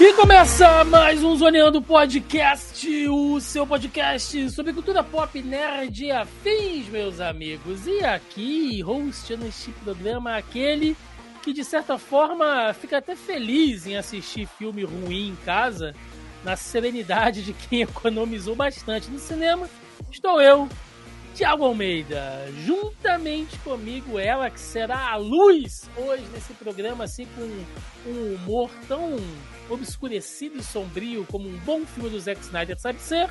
E começa mais um Zoneando Podcast, o seu podcast sobre cultura pop, nerd e afins, meus amigos. E aqui, hosteando este programa, aquele que de certa forma fica até feliz em assistir filme ruim em casa, na serenidade de quem economizou bastante no cinema. Estou eu, Tiago Almeida, juntamente comigo, ela que será a luz hoje nesse programa, assim, com um humor tão obscurecido e sombrio como um bom filme do Zack Snyder sabe ser,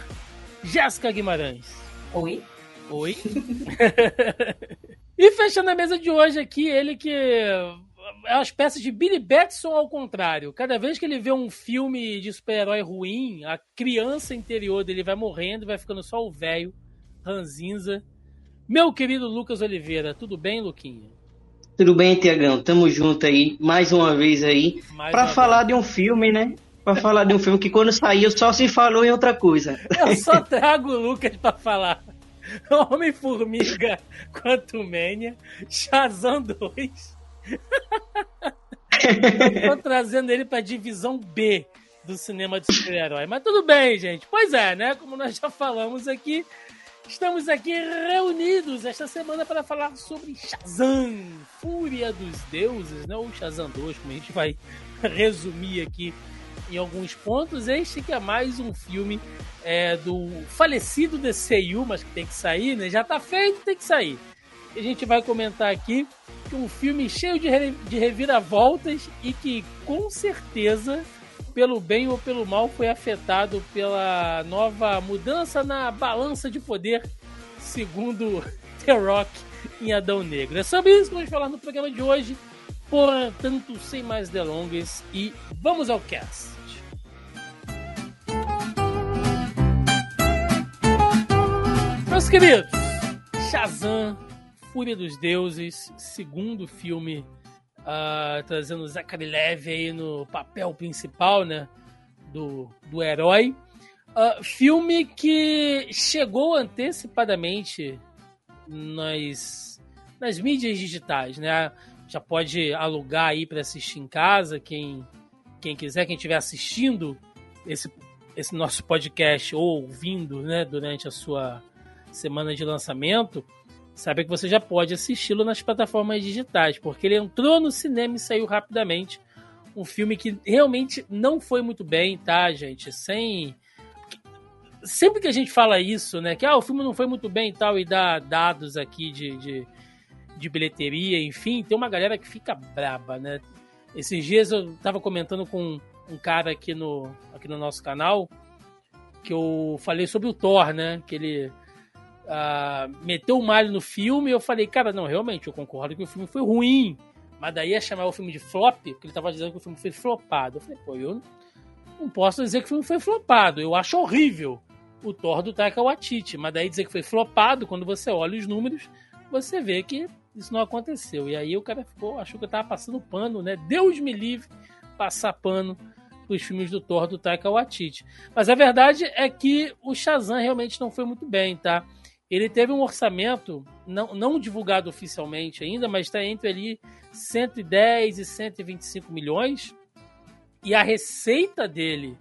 Jéssica Guimarães. Oi. Oi. e fechando a mesa de hoje aqui, ele que é uma espécie de Billy Batson ao contrário. Cada vez que ele vê um filme de super-herói ruim, a criança interior dele vai morrendo e vai ficando só o velho ranzinza. Meu querido Lucas Oliveira, tudo bem, Luquinha? Tudo bem, Tiagão? Tamo junto aí, mais uma vez aí, uma falar de um filme, né? Pra falar de um filme que quando saiu só se falou em outra coisa. Eu só trago o Lucas pra falar. Homem-Formiga Quantumania, Shazam 2. Tô trazendo ele pra divisão B do cinema de super-herói. Mas tudo bem, gente. Pois é, né? Como nós já falamos aqui, estamos aqui reunidos esta semana para falar sobre Shazam, Fúria dos Deuses, né? Ou Shazam 2, como a gente vai resumir aqui em alguns pontos. Este que é mais um filme é, do falecido DCU, mas que tem que sair, né? Já tá feito, tem que sair. E a gente vai comentar aqui que um filme cheio de, re- de reviravoltas e que com certeza, pelo bem ou pelo mal, foi afetado pela nova mudança na balança de poder, segundo The Rock em Adão Negro. É sobre isso que vamos falar no programa de hoje. Portanto, sem mais delongas e vamos ao cast. Meus queridos, Shazam, Fúria dos Deuses, segundo filme ah, trazendo Zachary Levi aí no papel principal, né, do, do herói. Ah, filme que chegou antecipadamente nas, nas mídias digitais, né? Já pode alugar aí para assistir em casa, quem, quem quiser, quem estiver assistindo esse, esse nosso podcast ou ouvindo, né, durante a sua semana de lançamento, sabe que você já pode assisti-lo nas plataformas digitais, porque ele entrou no cinema e saiu rapidamente. Um filme que realmente não foi muito bem, tá, gente? Sem. Sempre que a gente fala isso, né? Que ah, o filme não foi muito bem e tal, e dá dados aqui de, de, de bilheteria, enfim, tem uma galera que fica braba, né? Esses dias eu tava comentando com um cara aqui no, aqui no nosso canal que eu falei sobre o Thor, né? Que ele ah, meteu o malho no filme e eu falei, cara, não, realmente, eu concordo que o filme foi ruim. Mas daí ia chamar o filme de flop, porque ele tava dizendo que o filme foi flopado. Eu falei, pô, eu não posso dizer que o filme foi flopado. Eu acho horrível o Thor do Taika Waititi. Mas daí dizer que foi flopado, quando você olha os números, você vê que isso não aconteceu. E aí o cara ficou, achou que eu tava passando pano, né? Deus me livre passar pano os filmes do Thor do Taika Waititi. Mas a verdade é que o Shazam realmente não foi muito bem, tá? Ele teve um orçamento não, não divulgado oficialmente ainda, mas está entre ali 110 e 125 milhões. E a receita dele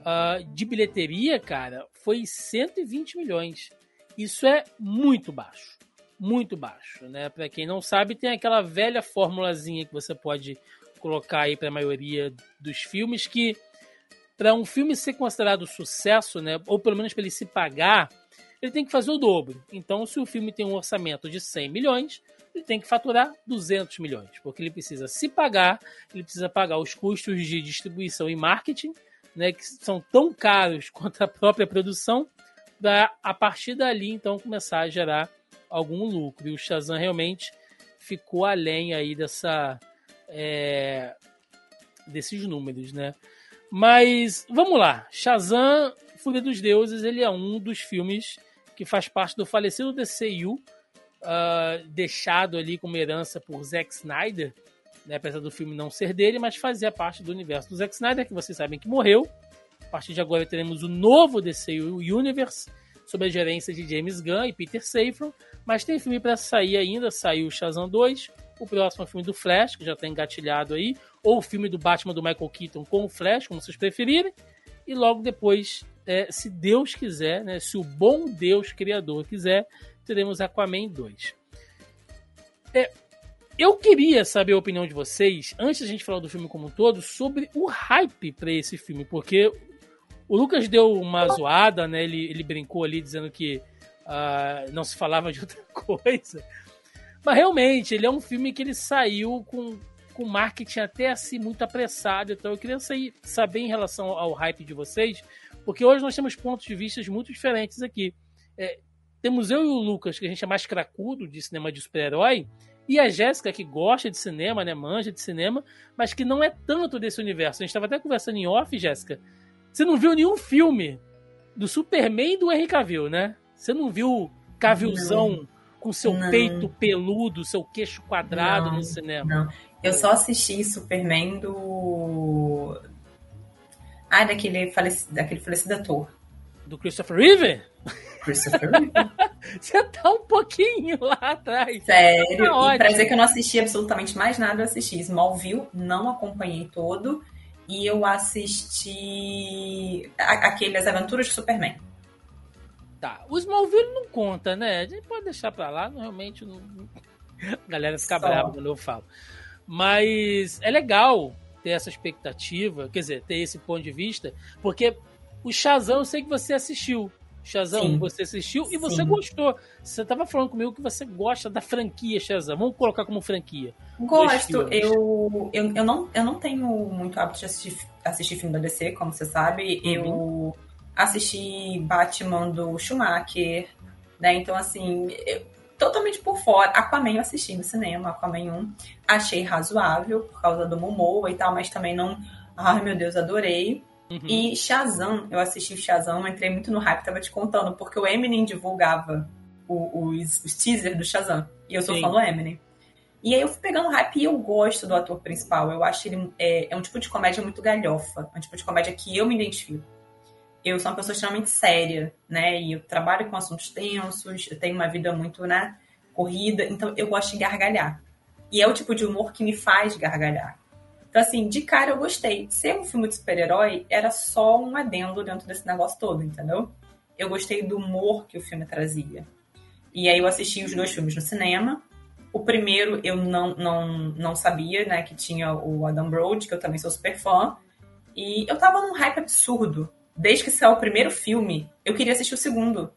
uh, de bilheteria, cara, foi 120 milhões. Isso é muito baixo. Muito baixo, né? Para quem não sabe, tem aquela velha formulazinha que você pode colocar aí para a maioria dos filmes que para um filme ser considerado sucesso, né, ou pelo menos para ele se pagar, ele tem que fazer o dobro. Então, se o filme tem um orçamento de 100 milhões, ele tem que faturar 200 milhões, porque ele precisa se pagar, ele precisa pagar os custos de distribuição e marketing, né, que são tão caros quanto a própria produção, para a partir dali então começar a gerar algum lucro. E o Shazam realmente ficou além aí dessa é, desses números, né? Mas vamos lá, Shazam, Fúria dos Deuses, ele é um dos filmes que faz parte do falecido DCU, uh, deixado ali como herança por Zack Snyder, né, apesar do filme não ser dele, mas fazia parte do universo do Zack Snyder, que vocês sabem que morreu. A partir de agora teremos o novo DC Universe, sob a gerência de James Gunn e Peter Safran, mas tem filme para sair ainda, saiu Shazam 2, o próximo filme do Flash, que já está engatilhado aí, ou o filme do Batman do Michael Keaton com o Flash, como vocês preferirem, e logo depois, é, se Deus quiser, né, se o bom Deus Criador quiser, teremos Aquaman 2. É, eu queria saber a opinião de vocês, antes da gente falar do filme como um todo, sobre o hype para esse filme, porque o Lucas deu uma zoada, né? Ele, ele brincou ali dizendo que uh, não se falava de outra coisa. Mas realmente, ele é um filme que ele saiu com, com marketing até assim muito apressado. Então eu queria sair, saber em relação ao hype de vocês, porque hoje nós temos pontos de vista muito diferentes aqui. É, temos eu e o Lucas, que a gente é mais cracudo de cinema de super-herói, e a Jéssica, que gosta de cinema, né, manja de cinema, mas que não é tanto desse universo. A gente estava até conversando em off, Jéssica. Você não viu nenhum filme do Superman e do Henry Cavill, né? Você não viu Cavillzão com seu não. peito peludo, seu queixo quadrado não, no cinema? Não. Eu só assisti Superman do. Ah, daquele falecido, daquele falecido ator. Do Christopher Reeve? Christopher Reeve. Você tá um pouquinho lá atrás. Sério. Tá e pra dizer que eu não assisti absolutamente mais nada, eu assisti Smallville, não acompanhei todo. E eu assisti aqueles Aventuras de Superman. Tá. O Smallville não conta, né? A gente pode deixar pra lá, realmente não. A galera fica Só. brava quando eu falo. Mas é legal ter essa expectativa, quer dizer, ter esse ponto de vista, porque o Shazam eu sei que você assistiu. Shazam, Sim. você assistiu e você Sim. gostou. Você estava falando comigo que você gosta da franquia Shazam. Vamos colocar como franquia. Gosto. Eu, eu, eu, não, eu não tenho muito hábito de assistir, assistir filme da DC, como você sabe. Uhum. Eu assisti Batman do Schumacher, né? Então, assim, eu, totalmente por fora. Aquaman eu assisti no cinema, Aquaman 1. Achei razoável por causa do Momoa e tal, mas também não... Ai, meu Deus, adorei. Uhum. E Shazam, eu assisti Shazam, entrei muito no hype, tava te contando, porque o Eminem divulgava os, os teasers do Shazam. E eu sou Sim. fã do Eminem. E aí eu fui pegando hype e eu gosto do ator principal. Eu acho ele é, é, um tipo de comédia muito galhofa. É um tipo de comédia que eu me identifico. Eu sou uma pessoa extremamente séria, né? E eu trabalho com assuntos tensos, eu tenho uma vida muito, né, corrida, então eu gosto de gargalhar. E é o tipo de humor que me faz gargalhar. Então, assim, de cara eu gostei. Ser um filme de super-herói era só um adendo dentro desse negócio todo, entendeu? Eu gostei do humor que o filme trazia. E aí eu assisti os dois filmes no cinema. O primeiro eu não, não, não sabia, né, que tinha o Adam Brody, que eu também sou super fã. E eu tava num hype absurdo. Desde que saiu o primeiro filme, eu queria assistir o segundo.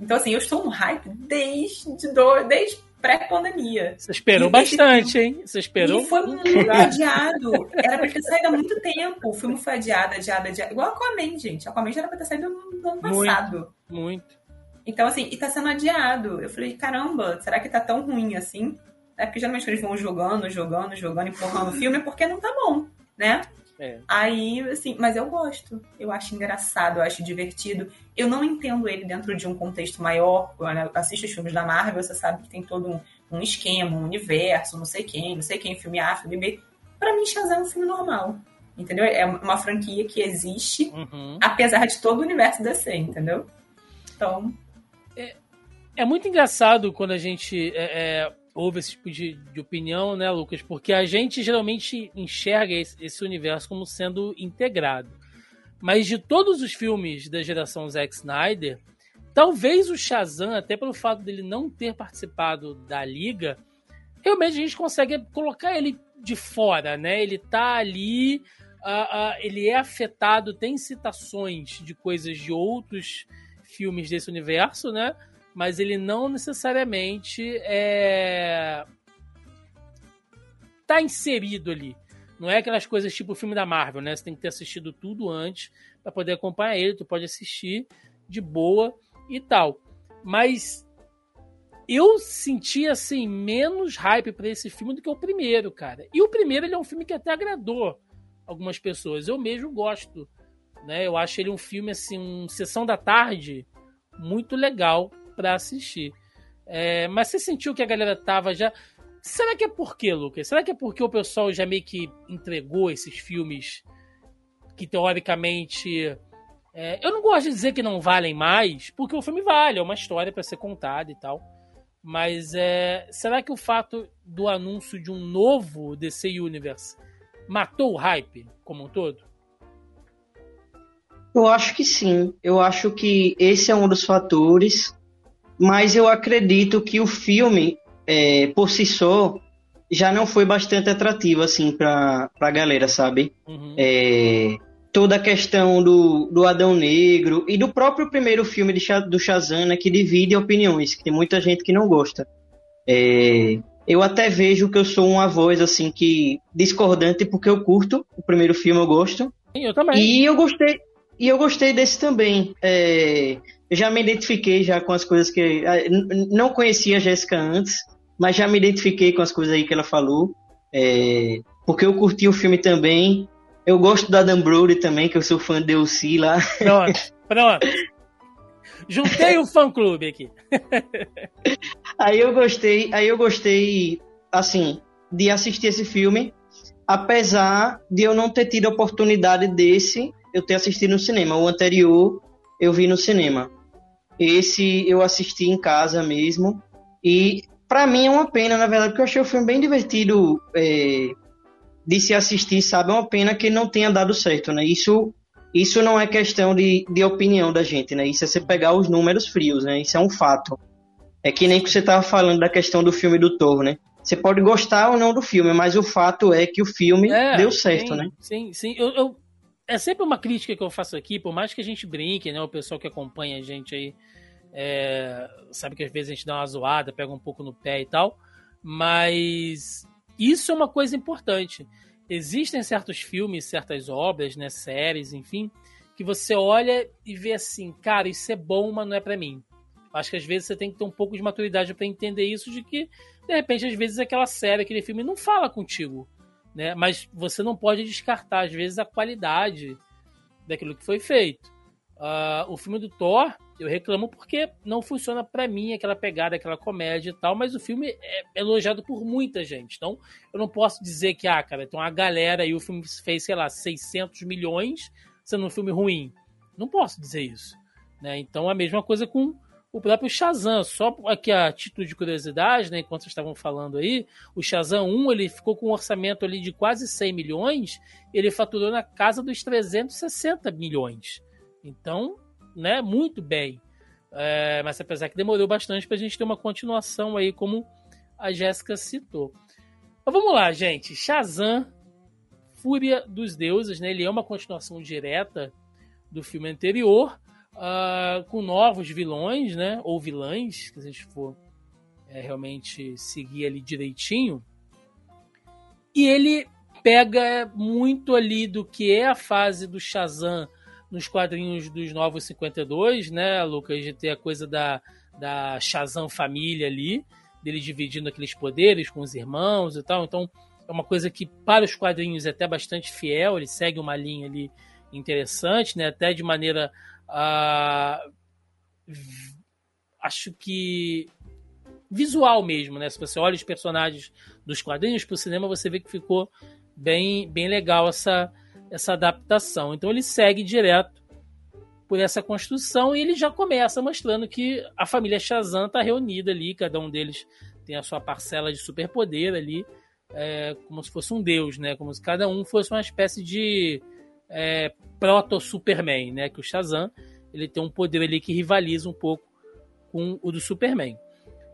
Então, assim, eu estou no hype desde, do, desde pré-pandemia. Você esperou bastante, filme, hein? Você esperou? E foi muito adiado. Era pra ter saído há muito tempo. O filme foi adiado, adiado, adiado. Igual Aquaman, gente. Aquaman já era pra ter saído no ano passado. Muito. muito. Então, assim, e tá sendo adiado. Eu falei, caramba, será que tá tão ruim assim? É porque geralmente eles vão jogando, jogando, jogando, empurrando o filme, é porque não tá bom, né? É. Aí, assim, mas eu gosto. Eu acho engraçado, eu acho divertido. Eu não entendo ele dentro de um contexto maior. Quando assisto os filmes da Marvel, você sabe que tem todo um, um esquema, um universo, não sei quem, não sei quem, filme A, filme B. Pra mim, Shazam é um filme normal. Entendeu? É uma franquia que existe, uhum. apesar de todo o universo DC, entendeu? Então. É, é muito engraçado quando a gente. É, é houve esse tipo de, de, opinião, né, Lucas? Porque a gente geralmente enxerga esse, esse, universo como sendo integrado. Mas de todos os filmes da geração Zack Snyder, talvez o Shazam, até pelo fato dele não ter participado da liga, realmente a gente consegue colocar ele de fora, né? Ele tá ali, uh, uh, ele é afetado, tem citações de coisas de outros filmes desse universo, né? Mas ele não necessariamente é tá inserido ali. Não é aquelas coisas tipo o filme da Marvel, né? Você tem que ter assistido tudo antes para poder acompanhar ele. Tu pode assistir de boa e tal. Mas eu senti assim menos hype para esse filme do que o primeiro, cara. E o primeiro ele é um filme que até agradou algumas pessoas. Eu mesmo gosto, né? Eu acho ele um filme assim, um sessão da tarde muito legal para assistir. É, mas você sentiu que a galera tava já. Será que é por quê, Lucas? Será que é porque o pessoal já meio que entregou esses filmes que teoricamente. É, eu não gosto de dizer que não valem mais, porque o filme vale, é uma história para ser contada e tal. Mas é, será que o fato do anúncio de um novo DC Universe matou o hype como um todo? Eu acho que sim. Eu acho que esse é um dos fatores. Mas eu acredito que o filme, é, por si só, já não foi bastante atrativo, assim, pra, pra galera, sabe? Uhum. É, toda a questão do, do Adão Negro e do próprio primeiro filme de, do Shazam, né, que divide opiniões, que tem muita gente que não gosta. É, eu até vejo que eu sou uma voz, assim, que discordante, porque eu curto o primeiro filme, eu gosto. Eu também. E eu gostei, e eu gostei desse também. É, já me identifiquei já com as coisas que. Não conhecia a Jéssica antes, mas já me identifiquei com as coisas aí que ela falou. É, porque eu curti o filme também. Eu gosto da Dan Brody também, que eu sou fã de Elsie lá. Pronto, pronto. Juntei o fã clube aqui. aí eu gostei, aí eu gostei, assim, de assistir esse filme, apesar de eu não ter tido a oportunidade desse eu ter assistido no cinema. O anterior eu vi no cinema. Esse eu assisti em casa mesmo. E para mim é uma pena, na verdade, porque eu achei o filme bem divertido é, de se assistir, sabe? É uma pena que não tenha dado certo, né? Isso, isso não é questão de, de opinião da gente, né? Isso é você pegar os números frios, né? Isso é um fato. É que nem que você estava falando da questão do filme do Thor, né? Você pode gostar ou não do filme, mas o fato é que o filme é, deu certo, sim, né? Sim, sim. Eu, eu, é sempre uma crítica que eu faço aqui, por mais que a gente brinque, né? O pessoal que acompanha a gente aí é, sabe que às vezes a gente dá uma zoada, pega um pouco no pé e tal, mas isso é uma coisa importante. Existem certos filmes, certas obras, né, séries, enfim, que você olha e vê assim, cara, isso é bom, mas não é para mim. Acho que às vezes você tem que ter um pouco de maturidade para entender isso, de que de repente às vezes aquela série, aquele filme não fala contigo né? Mas você não pode descartar, às vezes, a qualidade daquilo que foi feito. Uh, o filme do Thor, eu reclamo porque não funciona para mim aquela pegada, aquela comédia e tal, mas o filme é elogiado por muita gente. Então, eu não posso dizer que, ah, cara, tem uma galera e o filme fez, sei lá, 600 milhões sendo um filme ruim. Não posso dizer isso. Né? Então, a mesma coisa com o próprio Shazam. Só aqui a título de curiosidade, né, enquanto vocês estavam falando aí, o Shazam 1 ele ficou com um orçamento ali de quase 100 milhões, ele faturou na casa dos 360 milhões. Então, né, muito bem. É, mas apesar que demorou bastante para a gente ter uma continuação aí, como a Jéssica citou. Mas vamos lá, gente. Shazam, Fúria dos Deuses, né? Ele é uma continuação direta do filme anterior uh, com novos vilões, né? Ou vilãs, se a gente for é, realmente seguir ali direitinho. E ele pega muito ali do que é a fase do Shazam nos quadrinhos dos Novos 52, né, Lucas? De ter a coisa da, da Shazam família ali, dele dividindo aqueles poderes com os irmãos e tal. Então, é uma coisa que para os quadrinhos é até bastante fiel, ele segue uma linha ali interessante, né? Até de maneira Uh, acho que visual mesmo, né? Se você olha os personagens dos quadrinhos para o cinema, você vê que ficou bem, bem legal essa, essa adaptação. Então ele segue direto por essa construção e ele já começa mostrando que a família Shazam está reunida ali, cada um deles tem a sua parcela de superpoder ali, é, como se fosse um deus, né? Como se cada um fosse uma espécie de é, proto-Superman, né? Que o Shazam ele tem um poder ali que rivaliza um pouco com o do Superman.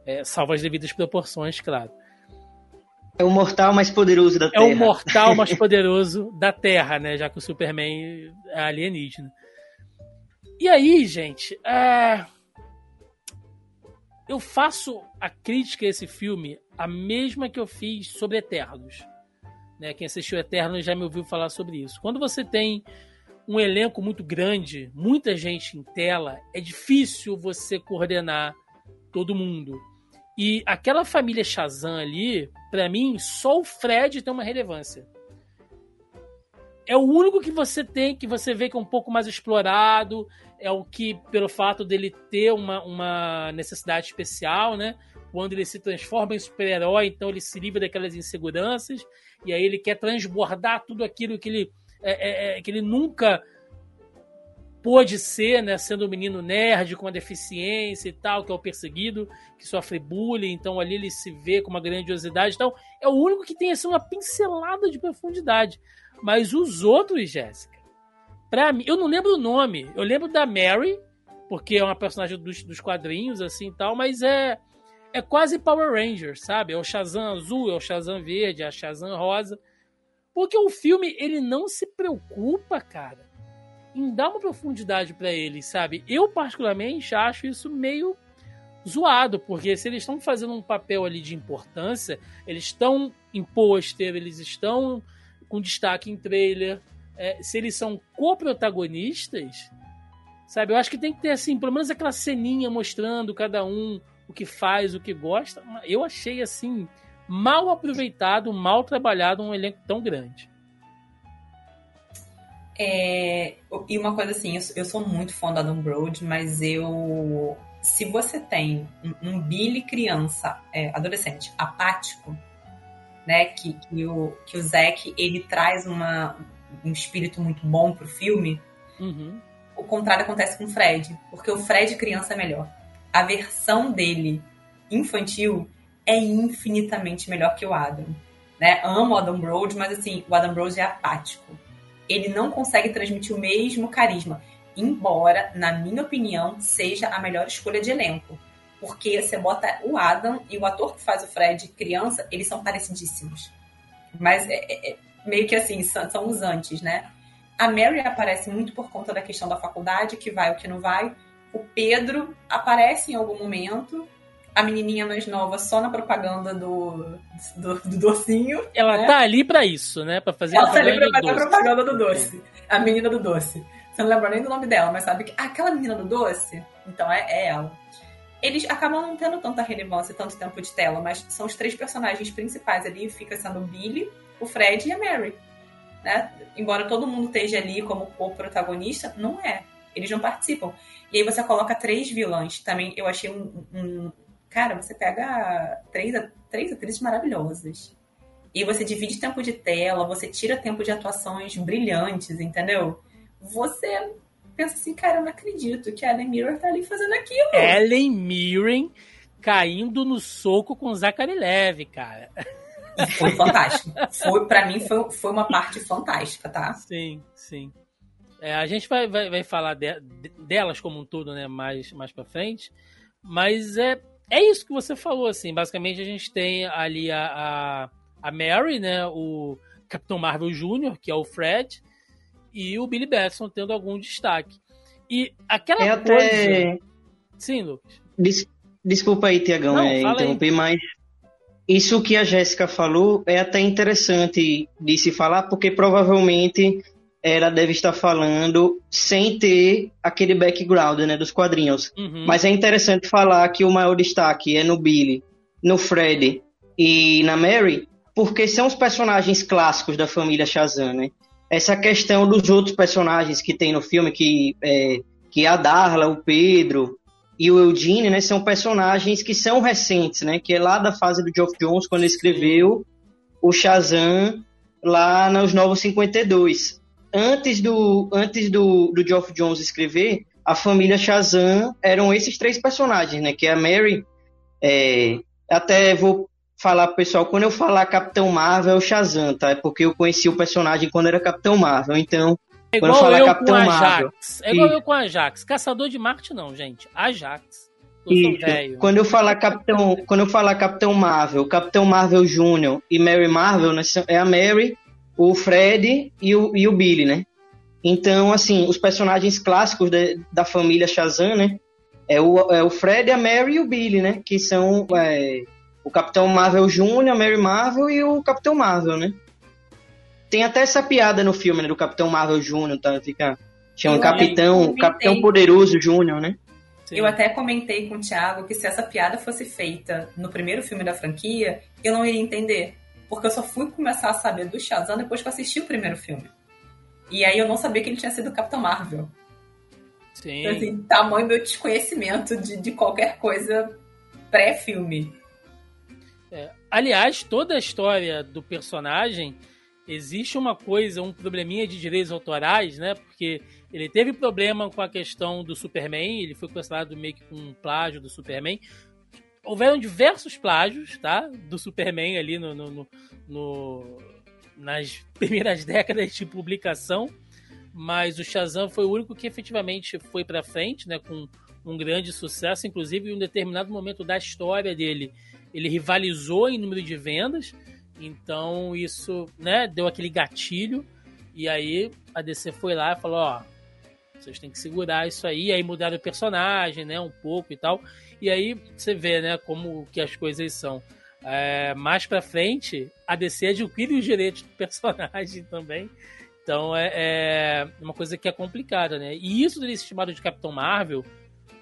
É, salvo as devidas proporções, claro. É o mortal mais poderoso da Terra. É o mortal mais poderoso da Terra, né? Já que o Superman é alienígena. E aí, gente, é... eu faço a crítica a esse filme a mesma que eu fiz sobre Eternos. Né? Quem assistiu Eterno já me ouviu falar sobre isso. Quando você tem um elenco muito grande, muita gente em tela, é difícil você coordenar todo mundo. E aquela família Shazam ali, para mim, só o Fred tem uma relevância. É o único que você tem, que você vê que é um pouco mais explorado. é o que, pelo fato dele ter uma, uma necessidade especial, né? Quando ele se transforma em super-herói, então ele se livra daquelas inseguranças, e aí ele quer transbordar tudo aquilo que ele, é, é, é que ele nunca pôde ser, né, sendo um menino nerd com uma deficiência e tal, que é o perseguido, que sofre bullying, então ali ele se vê com uma grandiosidade. Então, é o único que tem assim, uma pincelada de profundidade. Mas os outros, Jéssica, para mim, eu não lembro o nome. Eu lembro da Mary, porque é uma personagem dos, dos quadrinhos, assim tal, mas é, é quase Power Rangers, sabe? É o Shazam azul, é o Shazam verde, é a Shazam rosa. Porque o filme, ele não se preocupa, cara, em dar uma profundidade para ele, sabe? Eu, particularmente, acho isso meio zoado, porque se eles estão fazendo um papel ali de importância, eles estão em pôster, eles estão com destaque em trailer, é, se eles são co-protagonistas, sabe? Eu acho que tem que ter, assim, pelo menos aquela ceninha mostrando cada um o que faz, o que gosta. Eu achei, assim, mal aproveitado, mal trabalhado um elenco tão grande. É, e uma coisa assim, eu, sou muito fã da Adam Brody, mas eu. Se você tem um, um Billy criança, é, adolescente, apático, né? Que, que, o, que o Zack ele traz uma, um espírito muito bom pro filme. Uhum. O contrário acontece com o Fred, porque o Fred criança é melhor. A versão dele infantil é infinitamente melhor que o Adam. Né? Amo o Adam Brody, mas assim, o Adam Brody é apático ele não consegue transmitir o mesmo carisma. Embora, na minha opinião, seja a melhor escolha de elenco. Porque você bota o Adam e o ator que faz o Fred criança, eles são parecidíssimos. Mas é, é, é meio que assim, são, são os antes, né? A Mary aparece muito por conta da questão da faculdade, que vai ou que não vai. O Pedro aparece em algum momento, a menininha mais nova só na propaganda do, do, do docinho. Ela né? tá ali para isso, né? Para fazer Ela tá ali pra fazer a propaganda do doce. A menina do doce. Você não lembra nem do nome dela, mas sabe que aquela menina do doce, então é, é ela. Eles acabam não tendo tanta relevância, tanto tempo de tela, mas são os três personagens principais ali, fica sendo o Billy, o Fred e a Mary. Né? Embora todo mundo esteja ali como co-protagonista, não é. Eles não participam. E aí você coloca três vilãs. Também eu achei um, um, Cara, você pega três, três atrizes maravilhosas. E você divide tempo de tela, você tira tempo de atuações brilhantes, entendeu? Você pensa assim, cara, eu não acredito que a Ellen Mirren tá ali fazendo aquilo. Ellen Mirren caindo no soco com Zachary Levy, cara. Foi fantástico. Foi, pra mim, foi, foi uma parte fantástica, tá? Sim, sim. É, a gente vai, vai, vai falar de, delas como um todo, né, mais, mais pra frente. Mas é, é isso que você falou, assim. Basicamente, a gente tem ali a, a, a Mary, né? O Capitão Marvel Jr., que é o Fred, e o Billy Batson tendo algum destaque. E aquela é coisa. Até... Sim, Lucas. Des... Desculpa aí, Tiagão, é, interromper, mas isso que a Jéssica falou é até interessante de se falar, porque provavelmente ela deve estar falando sem ter aquele background né, dos quadrinhos. Uhum. Mas é interessante falar que o maior destaque é no Billy, no Fred e na Mary, porque são os personagens clássicos da família Shazam, né? Essa questão dos outros personagens que tem no filme, que, é, que a Darla, o Pedro e o Eugene, né, são personagens que são recentes, né? Que é lá da fase do Geoff Jones, quando ele escreveu o Shazam lá nos Novos 52 antes do antes do, do Geoff Jones escrever, a família Shazam eram esses três personagens, né? Que é a Mary. É, até vou falar pro pessoal, quando eu falar Capitão Marvel, é o Shazam, tá? É porque eu conheci o personagem quando era Capitão Marvel. Então, é quando eu falar eu Capitão Marvel. É igual e... eu com Ajax. Caçador de Marte, não, gente. Ajax. Quando eu falar Capitão, quando eu falar Capitão Marvel, Capitão Marvel Júnior e Mary Marvel, né, é a Mary o Fred e o, e o Billy, né? Então, assim, os personagens clássicos de, da família Shazam, né? É o, é o Fred, a Mary e o Billy, né? Que são é, o Capitão Marvel Jr., a Mary Marvel e o Capitão Marvel, né? Tem até essa piada no filme, né? Do Capitão Marvel Jr., tá? Fica... Chama Capitão, Capitão Poderoso Júnior, né? Sim. Eu até comentei com o Thiago que se essa piada fosse feita no primeiro filme da franquia, eu não iria entender porque eu só fui começar a saber do Shazam depois que eu assisti o primeiro filme. E aí eu não sabia que ele tinha sido Capitão Marvel. Sim. Assim, tamanho meu desconhecimento de, de qualquer coisa pré-filme. É, aliás, toda a história do personagem existe uma coisa, um probleminha de direitos autorais, né? Porque ele teve problema com a questão do Superman, ele foi considerado meio que um plágio do Superman. Houveram diversos plágios, tá? Do Superman ali no, no, no, no nas primeiras décadas de publicação, mas o Shazam foi o único que efetivamente foi para frente, né? Com um grande sucesso, inclusive em um determinado momento da história dele, ele rivalizou em número de vendas. Então isso, né, deu aquele gatilho. E aí a DC foi lá e falou, ó, vocês têm que segurar isso aí. Aí mudaram o personagem, né, um pouco e tal. E aí você vê, né, como que as coisas são. É, mais pra frente, a DC adquire os direitos do personagem também. Então é, é, uma coisa que é complicada, né? E isso dele ser chamado de Capitão Marvel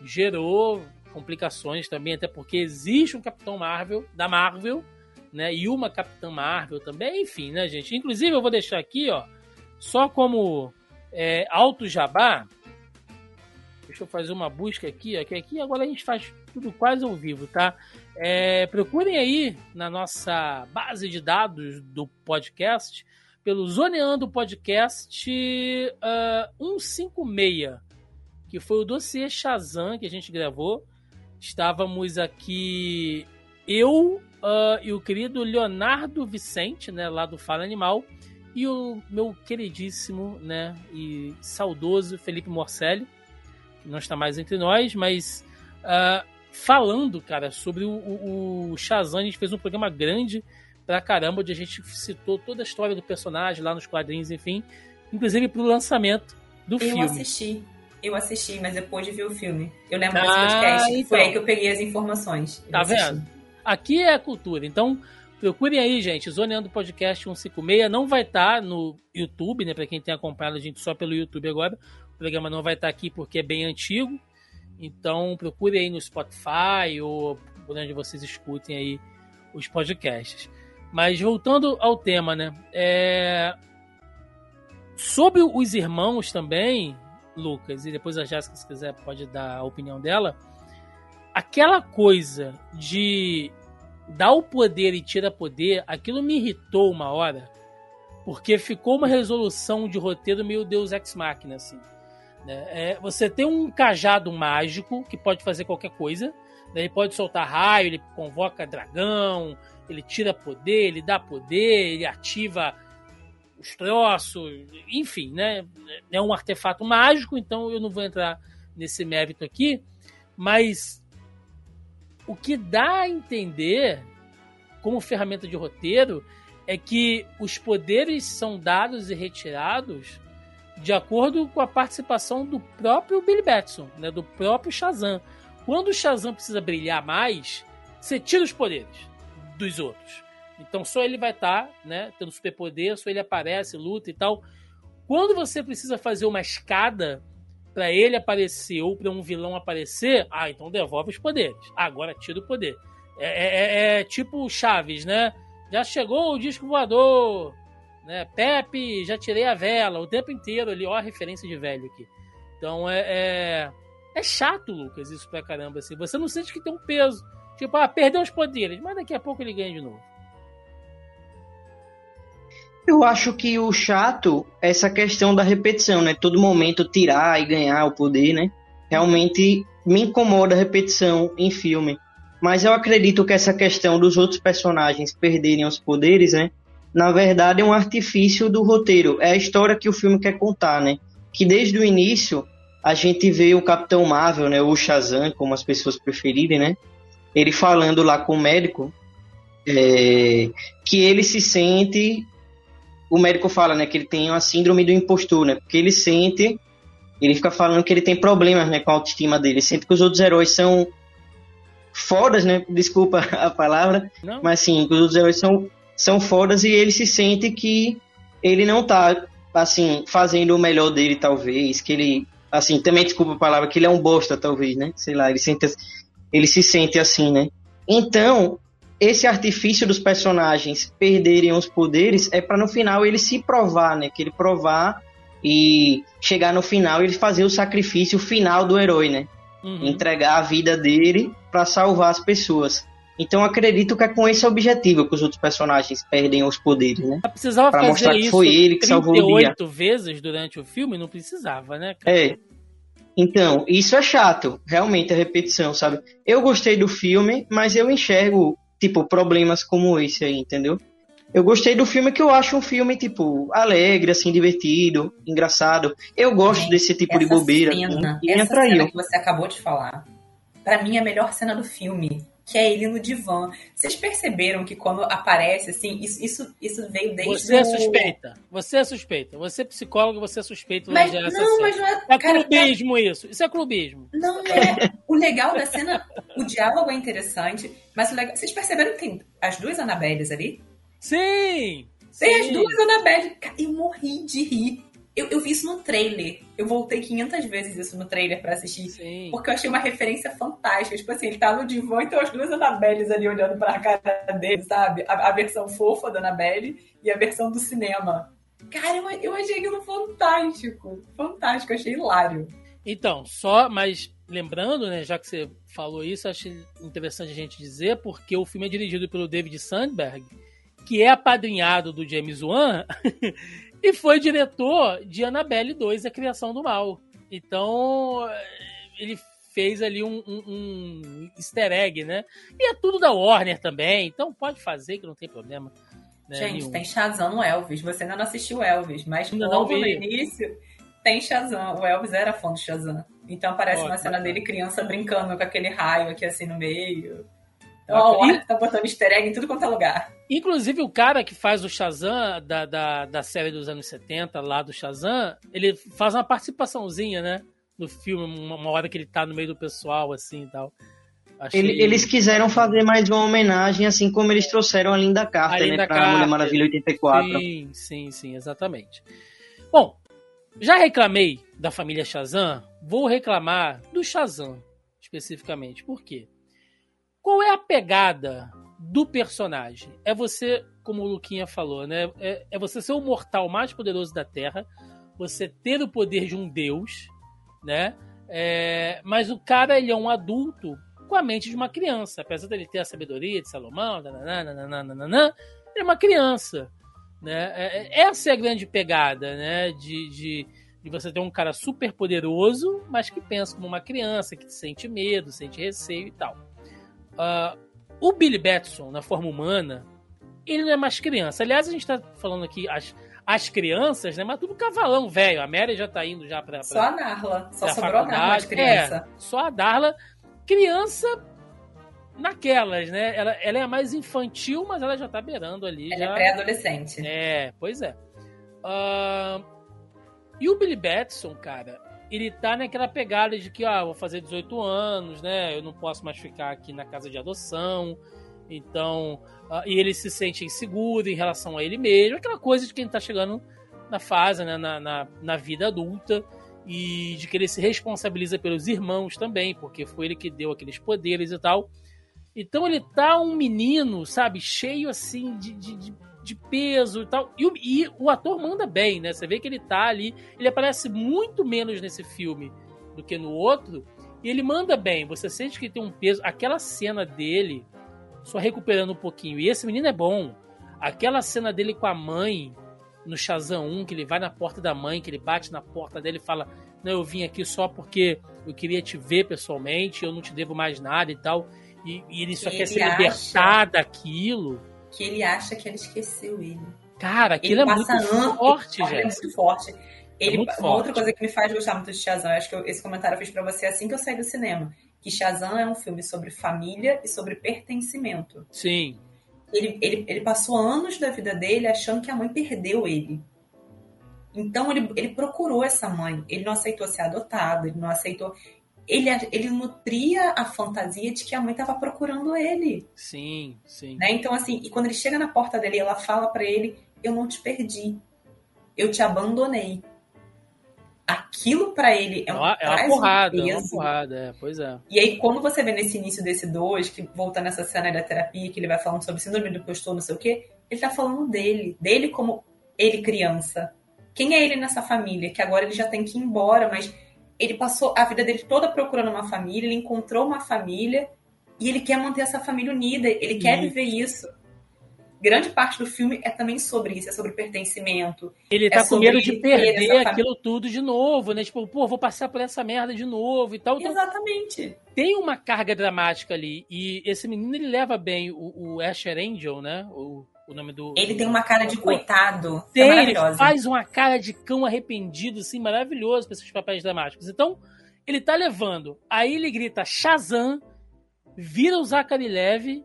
gerou complicações também, até porque existe um Capitão Marvel da Marvel né? E uma Capitã Marvel também, enfim, né, gente? Inclusive, eu vou deixar aqui, ó, só como é, alto jabá. Deixa eu fazer uma busca aqui, ó, que aqui agora a gente faz tudo quase ao vivo, tá? É, procurem aí na nossa base de dados do podcast, pelo Zoneando Podcast uh, 156, que foi o dossiê Shazam que a gente gravou. Estávamos aqui eu uh, e o querido Leonardo Vicente, né, lá do Fala Animal, e o meu queridíssimo, né, e saudoso Felipe Morcelli, não está mais entre nós, mas uh, falando, cara, sobre o, o, o Shazam, a gente fez um programa grande pra caramba, onde a gente citou toda a história do personagem lá nos quadrinhos, enfim, inclusive pro lançamento do eu filme. Eu assisti. Eu assisti, mas depois de ver o filme. Eu lembro ah, desse podcast. Então. Foi aí que eu peguei as informações. Eu tá assisti. vendo? Aqui é a cultura. Então, procurem aí, gente. Zoneando Podcast 156. Não vai estar tá no YouTube, né? Para quem tem acompanhado a gente só pelo YouTube agora. Programa não vai estar aqui porque é bem antigo. Então, procurem aí no Spotify ou por onde vocês escutem aí os podcasts. Mas voltando ao tema, né? É... Sobre os irmãos também, Lucas, e depois a Jéssica, se quiser, pode dar a opinião dela aquela coisa de dar o poder e tira poder, aquilo me irritou uma hora, porque ficou uma resolução de roteiro meio Deus Ex Machina, assim. Né? É, você tem um cajado mágico que pode fazer qualquer coisa, né? ele pode soltar raio, ele convoca dragão, ele tira poder, ele dá poder, ele ativa os troços, enfim, né? É um artefato mágico, então eu não vou entrar nesse mérito aqui, mas o que dá a entender, como ferramenta de roteiro, é que os poderes são dados e retirados de acordo com a participação do próprio Billy Batson, né, do próprio Shazam. Quando o Shazam precisa brilhar mais, você tira os poderes dos outros. Então só ele vai estar, tá, né, tendo superpoder, só ele aparece, luta e tal. Quando você precisa fazer uma escada para ele aparecer ou para um vilão aparecer, ah, então devolve os poderes. Agora tira o poder. É, é, é, é tipo Chaves, né? Já chegou o disco voador, né? Pepe, já tirei a vela, o tempo inteiro ali, ó, a referência de velho aqui. Então é, é, é chato, Lucas, isso pra caramba, assim. Você não sente que tem um peso. Tipo, ah, perdeu os poderes, mas daqui a pouco ele ganha de novo. Eu acho que o chato é essa questão da repetição, né? Todo momento tirar e ganhar o poder, né? Realmente me incomoda a repetição em filme. Mas eu acredito que essa questão dos outros personagens perderem os poderes, né? Na verdade é um artifício do roteiro. É a história que o filme quer contar, né? Que desde o início a gente vê o Capitão Marvel, né? O Shazam, como as pessoas preferirem, né? Ele falando lá com o médico é, que ele se sente o médico fala, né, que ele tem uma síndrome do impostor, né, porque ele sente, ele fica falando que ele tem problemas, né, com a autoestima dele, sempre que os outros heróis são fodas, né, desculpa a palavra, não. mas sim, que os outros heróis são, são fodas e ele se sente que ele não tá, assim, fazendo o melhor dele, talvez, que ele, assim, também desculpa a palavra, que ele é um bosta, talvez, né, sei lá, ele, sente, ele se sente assim, né. Então, esse artifício dos personagens perderem os poderes é para no final ele se provar, né? Que ele provar e chegar no final ele fazer o sacrifício final do herói, né? Uhum. Entregar a vida dele para salvar as pessoas. Então acredito que é com esse objetivo que os outros personagens perdem os poderes, né? Ela precisava pra fazer mostrar que foi ele que salvou o dia. vezes durante o filme, não precisava, né? É. Então, isso é chato, realmente a repetição, sabe? Eu gostei do filme, mas eu enxergo, tipo, problemas como esse aí, entendeu? Eu gostei do filme que eu acho um filme, tipo, alegre, assim, divertido, engraçado. Eu gosto desse tipo de bobeira. Cena, e essa cena que você acabou de falar, para mim é a melhor cena do filme. Que é ele no divã. Vocês perceberam que quando aparece, assim, isso, isso, isso veio desde Você é suspeita. Você é suspeita. Você é psicólogo, você é suspeito mas, não, mas não é. É cara, clubismo isso. Isso é clubismo. Não é. o legal da cena, o diálogo é interessante, mas o legal. Vocês perceberam que tem as duas Anabelles ali? Sim! Tem as duas Annabelle. Eu morri de rir. Eu, eu vi isso no trailer. Eu voltei 500 vezes isso no trailer para assistir. Sim. Porque eu achei uma referência fantástica. Tipo assim, ele tá no divã e tem as duas Annabelles ali olhando pra cara dele, sabe? A, a, versão fofa da Annabelle e a versão do cinema. Cara, eu, eu achei aquilo fantástico. Fantástico, eu achei hilário. Então, só, mas lembrando, né, já que você falou isso, acho interessante a gente dizer, porque o filme é dirigido pelo David Sandberg que é apadrinhado do James Wan, e foi diretor de Annabelle 2, A Criação do Mal. Então, ele fez ali um, um, um, easter egg, né? E é tudo da Warner também, então pode fazer que não tem problema. Né, Gente, nenhum. tem Shazam no Elvis. Você ainda não assistiu Elvis, mas ainda não vi. no início tem Shazam. O Elvis era fã do Shazam. Então aparece uma cena dele criança brincando com aquele raio aqui assim no meio. Então, o tá botando easter egg em tudo quanto é lugar. Inclusive, o cara que faz o Shazam da, da, da série dos anos 70, lá do Shazam, ele faz uma participaçãozinha, né? No filme, uma, uma hora que ele tá no meio do pessoal, assim e tal. Achei... Eles quiseram fazer mais uma homenagem, assim como eles trouxeram a Linda Carter, a Linda né? Pra Carter. Mulher Maravilha 84. Sim, sim, sim, exatamente. Bom, já reclamei da família Shazam, vou reclamar do Shazam, especificamente. Por quê? Qual é a pegada do personagem? É você, como o Luquinha falou, né? É, é você ser o mortal mais poderoso da Terra, você ter o poder de um deus, né? É, mas o cara ele é um adulto com a mente de uma criança, apesar dele ter a sabedoria de Salomão, nananana, ele é uma criança, né? É, é, essa é a grande pegada, né? De, de, de, você ter um cara super poderoso, mas que pensa como uma criança, que sente medo, sente receio e tal. Uh, o Billy Batson, na forma humana, ele não é mais criança. Aliás, a gente tá falando aqui as, as crianças, né? Mas tudo cavalão velho. A Mary já tá indo já pra. pra só a Darla. Só sobrou a Darla de criança. É, só a Darla. Criança naquelas, né? Ela, ela é a mais infantil, mas ela já tá beirando ali. Ela já... é pré-adolescente. É, pois é. Uh, e o Billy Batson, cara, ele tá naquela pegada de que, ah, vou fazer 18 anos, né? Eu não posso mais ficar aqui na casa de adoção. Então, uh, e ele se sente inseguro em relação a ele mesmo, aquela coisa de quem tá chegando na fase, né, na, na, na vida adulta, e de que ele se responsabiliza pelos irmãos também, porque foi ele que deu aqueles poderes e tal. Então ele tá um menino, sabe, cheio assim de, de, de de peso e tal. E o, e o ator manda bem, né? Você vê que ele tá ali. Ele aparece muito menos nesse filme do que no outro. E ele manda bem. Você sente que tem um peso. Aquela cena dele, só recuperando um pouquinho. E esse menino é bom. Aquela cena dele com a mãe no Shazam 1, que ele vai na porta da mãe, que ele bate na porta dele e fala: Não, eu vim aqui só porque eu queria te ver pessoalmente, eu não te devo mais nada e tal. E, e ele só quer se libertar daquilo que ele acha que ela esqueceu ele. Cara, aquilo ele é muito forte, gente. É muito forte. Ele, é muito uma forte. outra coisa que me faz gostar muito de Shazam, acho que eu, esse comentário eu fiz pra você assim que eu saí do cinema, que Shazam é um filme sobre família e sobre pertencimento. Sim. Ele, ele, ele passou anos da vida dele achando que a mãe perdeu ele. Então ele, ele procurou essa mãe. Ele não aceitou ser adotado, ele não aceitou ele, ele nutria a fantasia de que a mãe estava procurando ele. Sim, sim. Né? Então, assim, e quando ele chega na porta dele, ela fala para ele: Eu não te perdi, eu te abandonei. Aquilo para ele é, um, é uma porrada, um é uma porrada, é, pois é. E aí, quando você vê nesse início desse 2, que volta nessa cena da terapia, que ele vai falando sobre síndrome do impostor, não sei o quê, ele tá falando dele, dele como ele criança. Quem é ele nessa família? Que agora ele já tem que ir embora, mas ele passou a vida dele toda procurando uma família, ele encontrou uma família e ele quer manter essa família unida, ele quer uhum. viver isso. Grande parte do filme é também sobre isso, é sobre pertencimento. Ele tá é com medo de perder aquilo tudo de novo, né? Tipo, pô, vou passar por essa merda de novo e tal. Então, Exatamente. Tem uma carga dramática ali. E esse menino, ele leva bem o, o Asher Angel, né? O, o nome do. Ele tem uma cara de coitado. Tem, é ele faz uma cara de cão arrependido, assim, maravilhoso pra esses papéis dramáticos. Então, ele tá levando. Aí ele grita Shazam, vira o Zachary Leve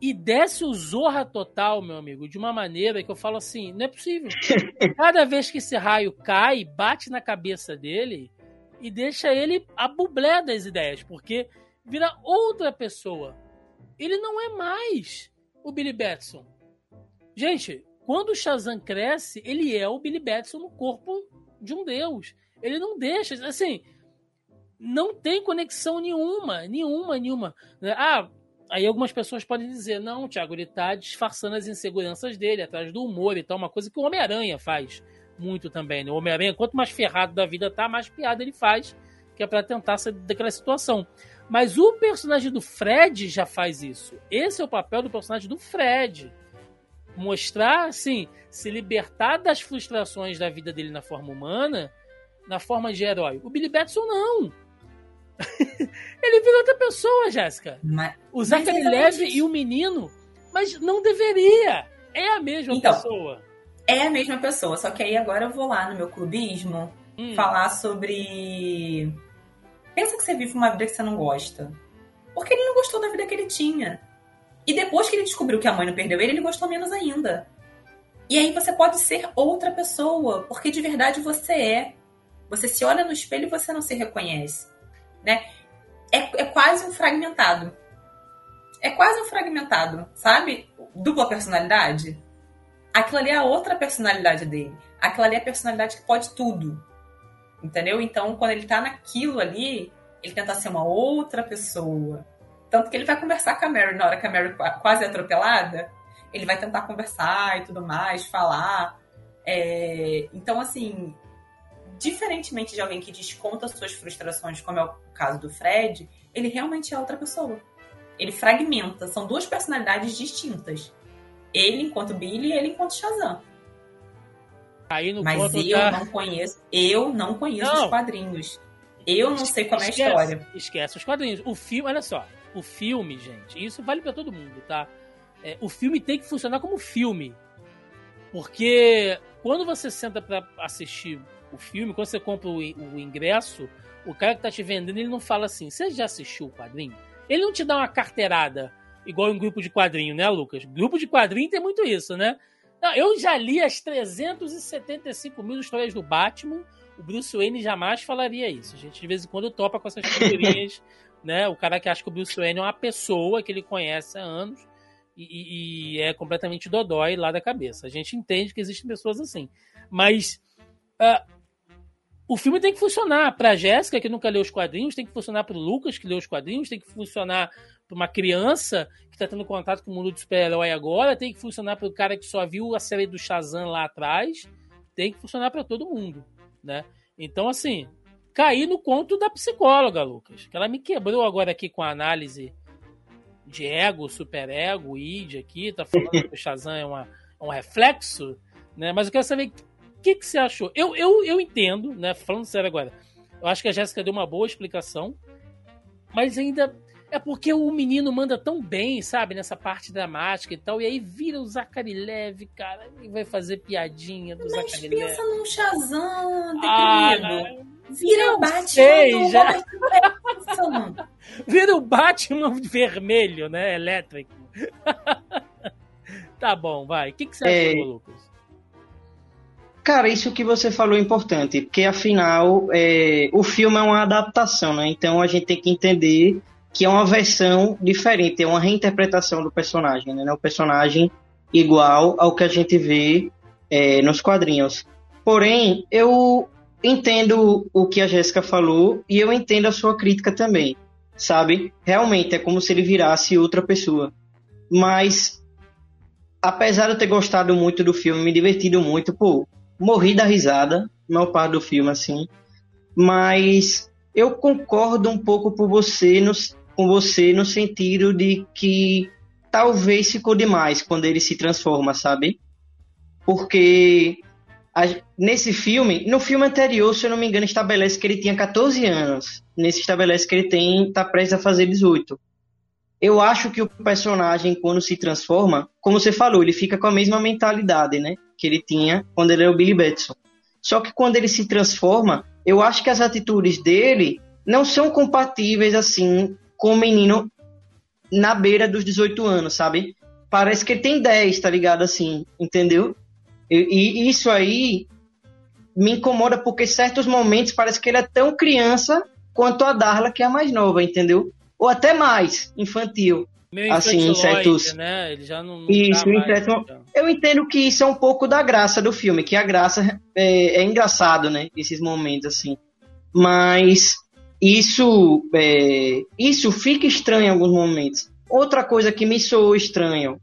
e desce o Zorra total, meu amigo, de uma maneira que eu falo assim: não é possível. Cada vez que esse raio cai, bate na cabeça dele e deixa ele a bublé das ideias, porque vira outra pessoa. Ele não é mais o Billy Batson. Gente, quando o Shazam cresce, ele é o Billy Batson no corpo de um deus. Ele não deixa, assim, não tem conexão nenhuma, nenhuma, nenhuma. Ah, aí algumas pessoas podem dizer, não, Thiago, ele tá disfarçando as inseguranças dele, atrás do humor e tal, uma coisa que o Homem-Aranha faz muito também, né? O Homem-Aranha, quanto mais ferrado da vida tá, mais piada ele faz, que é para tentar sair daquela situação. Mas o personagem do Fred já faz isso. Esse é o papel do personagem do Fred. Mostrar, assim, se libertar das frustrações da vida dele na forma humana, na forma de herói. O Billy Batson não. ele vira outra pessoa, Jéssica. O Zachary Leve e o menino, mas não deveria. É a mesma então, pessoa. É a mesma pessoa, só que aí agora eu vou lá no meu clubismo hum. falar sobre Pensa que você vive uma vida que você não gosta. Porque ele não gostou da vida que ele tinha. E depois que ele descobriu que a mãe não perdeu ele, ele gostou menos ainda. E aí você pode ser outra pessoa, porque de verdade você é. Você se olha no espelho e você não se reconhece. Né? É, é quase um fragmentado. É quase um fragmentado, sabe? Dupla personalidade. Aquilo ali é a outra personalidade dele. Aquilo ali é a personalidade que pode tudo. Entendeu? Então, quando ele tá naquilo ali, ele tenta ser uma outra pessoa. Tanto que ele vai conversar com a Mary na hora que a Mary quase é atropelada. Ele vai tentar conversar e tudo mais, falar. É... Então, assim, diferentemente de alguém que desconta suas frustrações, como é o caso do Fred, ele realmente é outra pessoa. Ele fragmenta. São duas personalidades distintas. Ele enquanto Billy e ele enquanto Shazam. Aí no Mas eu tá... não conheço, eu não conheço não. os quadrinhos. Eu não sei como esquece, é a história. Esquece os quadrinhos. O filme, olha só, o filme, gente, isso vale para todo mundo, tá? É, o filme tem que funcionar como filme. Porque quando você senta para assistir o filme, quando você compra o, o, ingresso, o cara que tá te vendendo, ele não fala assim: "Você já assistiu o quadrinho?" Ele não te dá uma carteirada igual em grupo de quadrinho, né, Lucas? Grupo de quadrinho tem muito isso, né? Não, eu já li as 375 mil histórias do Batman. O Bruce Wayne jamais falaria isso. A gente de vez em quando topa com essas figurinhas, né? O cara que acha que o Bruce Wayne é uma pessoa que ele conhece há anos e, e é completamente dodói lá da cabeça. A gente entende que existem pessoas assim. Mas uh, o filme tem que funcionar para Jéssica, que nunca leu os quadrinhos, tem que funcionar para o Lucas, que leu os quadrinhos, tem que funcionar para uma criança que está tendo contato com o mundo do super-herói agora, tem que funcionar para o cara que só viu a série do Shazam lá atrás, tem que funcionar para todo mundo, né? Então, assim, caí no conto da psicóloga, Lucas, que ela me quebrou agora aqui com a análise de ego, superego, id aqui, tá falando que o Shazam é, uma, é um reflexo, né? Mas eu quero saber o que, que você achou. Eu, eu, eu entendo, né? Falando sério agora, eu acho que a Jéssica deu uma boa explicação, mas ainda é porque o menino manda tão bem, sabe, nessa parte dramática e tal. E aí vira o Zachary Leve, cara, e vai fazer piadinha do Mas Zachary Leve. Mas pensa num Shazam, ah, Vira o Batman sei, já... Vira o Batman vermelho, né, elétrico. tá bom, vai. O que, que você é... achou, Lucas? Cara, isso que você falou é importante, porque afinal é, o filme é uma adaptação, né? Então a gente tem que entender que é uma versão diferente, é uma reinterpretação do personagem, né? O personagem igual ao que a gente vê é, nos quadrinhos. Porém, eu entendo o que a Jéssica falou e eu entendo a sua crítica também, sabe? Realmente é como se ele virasse outra pessoa. Mas, apesar de eu ter gostado muito do filme, me divertido muito, pô, morri da risada, maior parte do filme, assim. Mas eu concordo um pouco você no, com você no sentido de que talvez ficou demais quando ele se transforma, sabe? Porque a, nesse filme, no filme anterior, se eu não me engano, estabelece que ele tinha 14 anos. Nesse estabelece que ele tem tá prestes a fazer 18. Eu acho que o personagem, quando se transforma, como você falou, ele fica com a mesma mentalidade, né? Que ele tinha quando ele era o Billy Batson. Só que quando ele se transforma, eu acho que as atitudes dele não são compatíveis, assim, com o menino na beira dos 18 anos, sabe? Parece que ele tem 10, tá ligado? Assim, entendeu? E, e isso aí me incomoda porque certos momentos parece que ele é tão criança quanto a Darla, que é a mais nova, entendeu? Ou até mais infantil. Meio assim, certos. Né? Ele já não, não isso, mais, então. Eu entendo que isso é um pouco da graça do filme, que a graça é, é engraçado, né? Esses momentos, assim. Mas isso, é, isso fica estranho em alguns momentos. Outra coisa que me soou estranho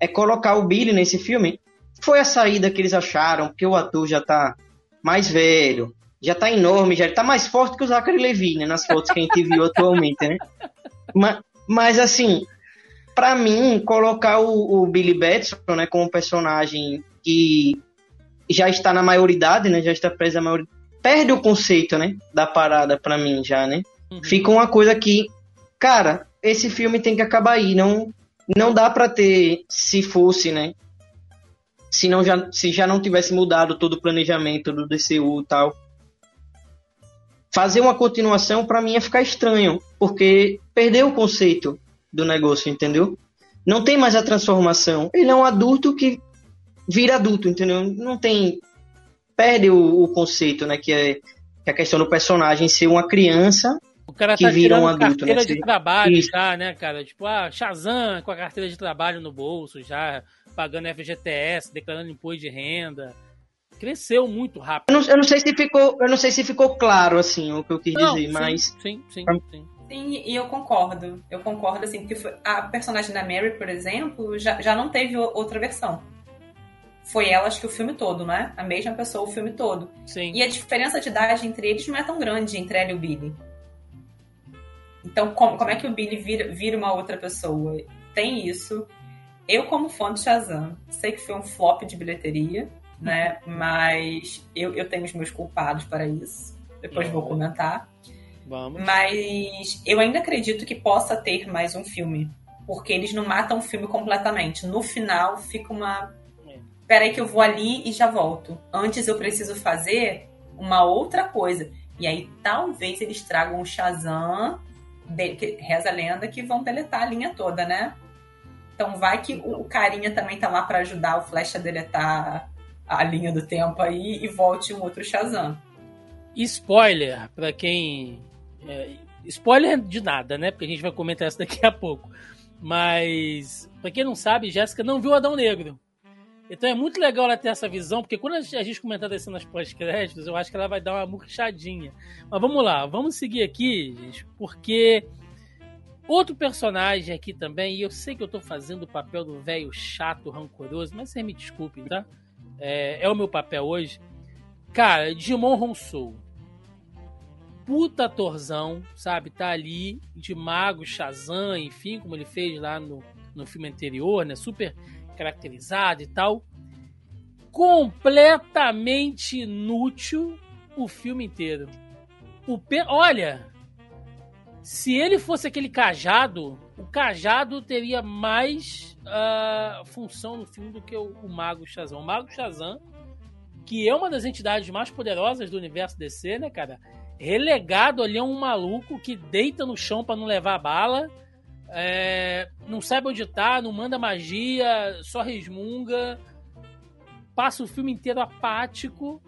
é colocar o Billy nesse filme. Foi a saída que eles acharam, porque o ator já tá mais velho, já tá enorme, já tá mais forte que o Zachary Levi, né? Nas fotos que a gente viu atualmente, né? Mas, mas assim, pra mim, colocar o, o Billy Batson, né, como personagem que já está na maioridade, né, já está preso à maioridade, perde o conceito, né, da parada pra mim já, né? Uhum. Fica uma coisa que, cara, esse filme tem que acabar aí, não não dá pra ter se fosse, né? Se não já se já não tivesse mudado todo o planejamento do DCU e tal. Fazer uma continuação pra mim ia ficar estranho, porque perdeu o conceito do negócio, entendeu? Não tem mais a transformação. Ele é um adulto que vira adulto, entendeu? Não tem. Perde o, o conceito, né? Que é, que é a questão do personagem ser uma criança. O cara que tá vira um adulto, carteira né? de trabalho Isso. já, né, cara? Tipo, ah, Shazam com a carteira de trabalho no bolso já, pagando FGTS, declarando imposto de renda. Cresceu muito rápido. Eu não, eu não sei se ficou, eu não sei se ficou claro assim o que eu quis Não, dizer, sim, mas Sim, sim, sim. Sim, e eu concordo. Eu concordo, assim, porque a personagem da Mary, por exemplo, já, já não teve outra versão. Foi ela, acho que o filme todo, né? A mesma pessoa o filme todo. sim. E a diferença de idade entre eles não é tão grande, entre ela e o Billy. Então, como, como é que o Billy vira, vira uma outra pessoa? Tem isso. Eu, como fã de Shazam, sei que foi um flop de bilheteria, né? Mas eu, eu tenho os meus culpados para isso. Depois vou Uhum. comentar. Vamos. Mas eu ainda acredito que possa ter mais um filme. Porque eles não matam o filme completamente. No final fica uma. É. Peraí, que eu vou ali e já volto. Antes eu preciso fazer uma outra coisa. E aí talvez eles tragam o Shazam, de- que- reza a lenda, que vão deletar a linha toda, né? Então vai que o, carinha também tá lá pra ajudar o Flash a deletar a linha do tempo aí e volte um outro Shazam. Spoiler, pra quem. É, spoiler de nada, né? Porque a gente vai comentar isso daqui a pouco. Mas, pra quem não sabe, Jéssica não viu Adão Negro. Então é muito legal ela ter essa visão, porque quando a gente comentar das cenas pós-créditos, eu acho que ela vai dar uma murchadinha. Mas vamos lá, vamos seguir aqui, gente, porque outro personagem aqui também, e eu sei que eu tô fazendo o papel do velho chato, rancoroso, mas vocês me desculpem, tá? É, é o meu papel hoje. Cara, Digimon Honsou. Puta atorzão, sabe? Tá ali de mago, Shazam, enfim, como ele fez lá no, no filme anterior, né? Super caracterizado e tal. Completamente inútil o filme inteiro. O pe... Olha, se ele fosse aquele cajado, o cajado teria mais ah, função no filme do que o, o Mago Shazam. O Mago Shazam, que é uma das entidades mais poderosas do universo DC, né, cara? Relegado ali a um maluco que deita no chão para não levar bala, é, não sabe onde tá, não manda magia, só resmunga, passa o filme inteiro apático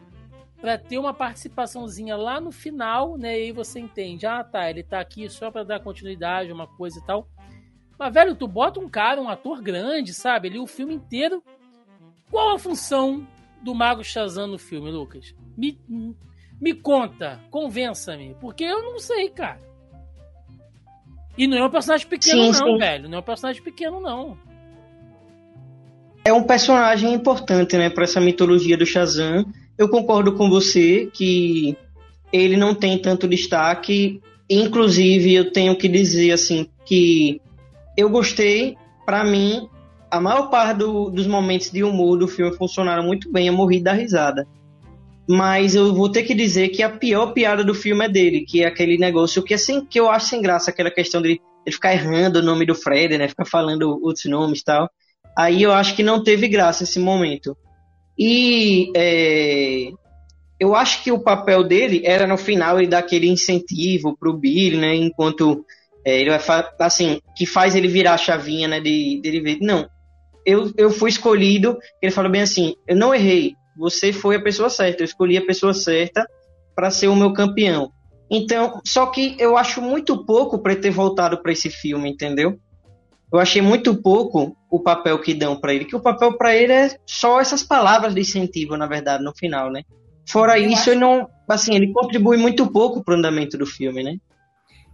para ter uma participaçãozinha lá no final, né? E aí você entende, ah, tá, ele tá aqui só para dar continuidade, uma coisa e tal. Mas, velho, tu bota um cara, um ator grande, sabe? Ali o filme inteiro. Qual a função do Mago Shazam no filme, Lucas? Me, me conta, convença-me, porque eu não sei, cara. E não é um personagem pequeno, Sim, não, sim. velho. Não é um personagem pequeno, não. é um personagem importante, né, para essa mitologia do Shazam. Eu concordo com você que ele não tem tanto destaque. Inclusive, eu tenho que dizer assim que eu gostei. Para mim, a maior parte do, dos momentos de humor do filme funcionaram muito bem. Eu morri da risada. Mas eu vou ter que dizer que a pior piada do filme é dele, que é aquele negócio que, assim, que eu acho sem graça, aquela questão de ele ficar errando o nome do Fred, né? Ficar falando outros nomes e tal. Aí eu acho que não teve graça esse momento. E é, eu acho que o papel dele era no final ele dar aquele incentivo pro Billy, né? Enquanto é, ele vai assim, que faz ele virar a chavinha, né? De, de ele ver. Não, eu, eu fui escolhido. Ele falou bem assim: eu não errei. Você foi a pessoa certa. Eu escolhi a pessoa certa para ser o meu campeão. Então, só que eu acho muito pouco para ter voltado para esse filme, entendeu? Eu achei muito pouco o papel que dão para ele, que o papel para ele é só essas palavras de incentivo, na verdade, no final, né? Fora eu isso, acho... ele não, assim, ele contribui muito pouco pro andamento do filme, né?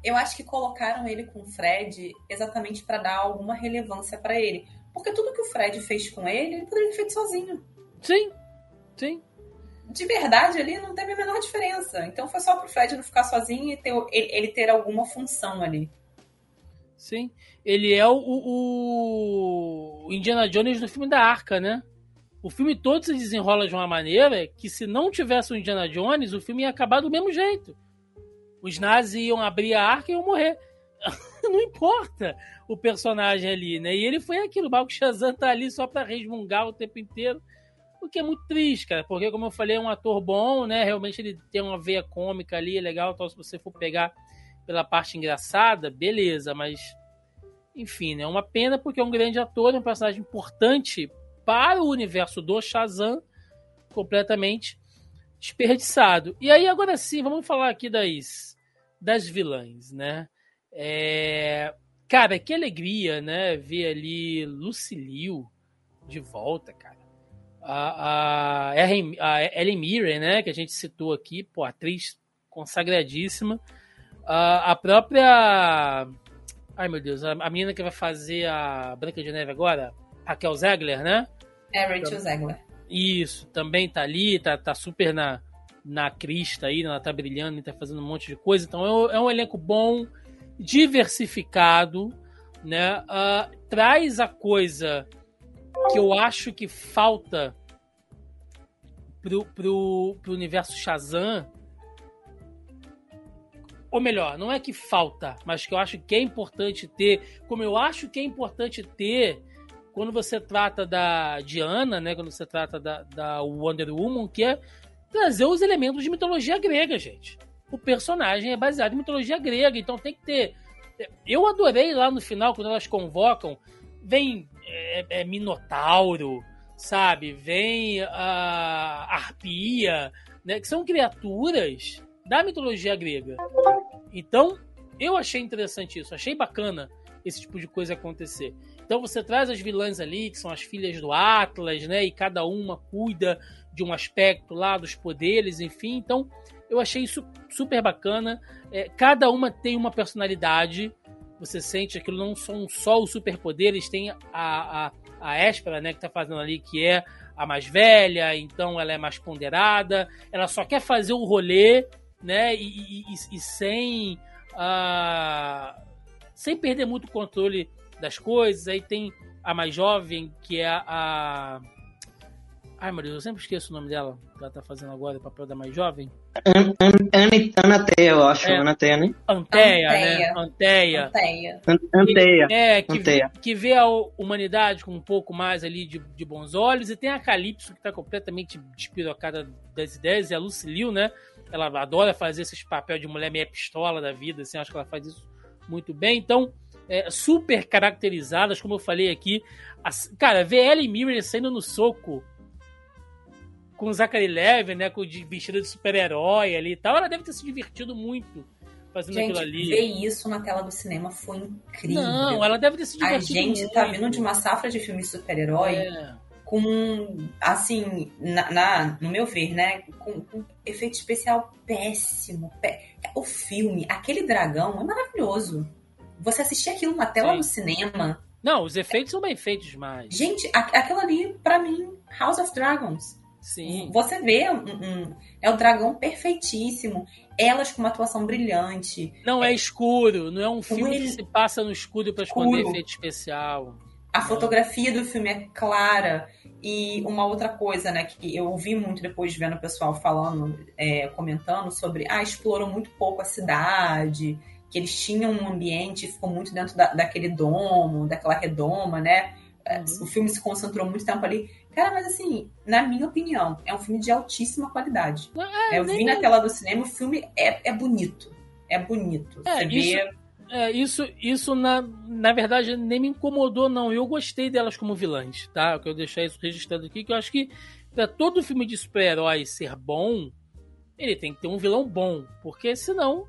Eu acho que colocaram ele com o Fred exatamente para dar alguma relevância para ele, porque tudo que o Fred fez com ele, ele poderia ter feito sozinho. Sim. Sim. De verdade, ali não teve a menor diferença. Então foi só pro Fred não ficar sozinho e ter, ele ter alguma função ali. Sim. Ele é o, o, Indiana Jones do filme da Arca, né? O filme todo se desenrola de uma maneira que se não tivesse o Indiana Jones, o filme ia acabar do mesmo jeito. Os nazis iam abrir a arca e iam morrer. não importa o personagem ali, né? E ele foi aquilo, o Marco Shazam tá ali só para resmungar o tempo inteiro. O que é muito triste, cara, porque, como eu falei, é um ator bom, né? Realmente ele tem uma veia cômica ali, é legal. Então, se você for pegar pela parte engraçada, beleza, mas enfim, né? É uma pena porque é um grande ator, é um personagem importante para o universo do Shazam, completamente desperdiçado. E aí, agora sim, vamos falar aqui das, das vilãs, né? É... Cara, que alegria, né? Ver ali Lucilio de volta, cara a, a, a Ellen Mirren, né, que a gente citou aqui, pô, atriz consagradíssima. A, a própria. Ai meu Deus, a, a menina que vai fazer a Branca de Neve agora, Raquel Zegler, né? É, Rachel Zegler. Isso, também tá ali, tá, tá super na, na crista aí, ela tá brilhando e tá fazendo um monte de coisa. Então é um, é um elenco bom, diversificado, né? Uh, traz a coisa que eu acho que falta pro, pro, pro universo Shazam. Ou melhor, não é que falta, mas que eu acho que é importante ter, como eu acho que é importante ter quando você trata da Diana, né? Quando você trata da, da Wonder Woman, que é trazer os elementos de mitologia grega, gente. O personagem é baseado em mitologia grega, então tem que ter. Eu adorei lá no final, quando elas convocam, vem é, é Minotauro, sabe? Vem a Arpia, né? Que são criaturas da mitologia grega. Então, eu achei interessante isso, achei bacana esse tipo de coisa acontecer. Então você traz as vilãs ali, que são as filhas do Atlas, né? E cada uma cuida de um aspecto lá dos poderes, enfim. Então eu achei isso super bacana. É, cada uma tem uma personalidade você sente aquilo não são só os superpoderes, tem a, a, a Espera, né, que tá fazendo ali, que é a mais velha, então ela é mais ponderada, ela só quer fazer o rolê, né, e, e, e sem, uh, sem perder muito o controle das coisas. Aí tem a mais jovem, que é a, Ai, meu Deus, eu sempre esqueço o nome dela, que ela tá fazendo agora, o papel da mais jovem. An, an, Anateia, eu acho. É. Anateia, né? Anteia, né? Anteia. Anteia. Anteia. É, que, Anteia. que vê a humanidade com um pouco mais ali de, de bons olhos. E tem a Calypso, que tá completamente despirocada das ideias. E a Lucille, né? Ela adora fazer esses papel de mulher meia pistola da vida, assim. Acho que ela faz isso muito bem. Então, é, super caracterizadas, como eu falei aqui. As, cara, ver Ellie Mirren saindo no soco com o Zachary Levy, né? Com de vestido de super-herói ali e tal. Ela deve ter se divertido muito fazendo gente, aquilo ali. Ver isso na tela do cinema foi incrível. Não, ela deve ter se divertido. A gente muito. tá vindo de uma safra de filmes super-herói. É. Com, assim, na, na, no meu ver, né? Com, com efeito especial péssimo. Pé. O filme, aquele dragão é maravilhoso. Você assistir aquilo na tela Sim. do cinema Não, os efeitos são bem feitos demais. Gente, aquilo ali, para mim, House of Dragons. Sim. Você vê, um, um, é o dragão perfeitíssimo. Elas com uma atuação brilhante. Não é, é escuro, não é um filme ele... que se passa no escuro para esconder efeito especial. A fotografia do filme é clara. E uma outra coisa, né, que eu ouvi muito depois vendo o pessoal falando, é, comentando sobre, ah, exploram muito pouco a cidade, que eles tinham um ambiente, ficou muito dentro da, daquele domo, daquela redoma, né? Uhum. O filme se concentrou muito tempo ali. Cara, mas assim, na minha opinião, é um filme de altíssima qualidade. É, eu vi na tela do cinema, o filme é, é bonito. É bonito. É, Você isso, vê. É, isso, isso na, na verdade, nem me incomodou, não. Eu gostei delas como vilãs, tá? Eu quero deixar isso registrado aqui, que eu acho que pra todo filme de super-herói ser bom, ele tem que ter um vilão bom. Porque senão,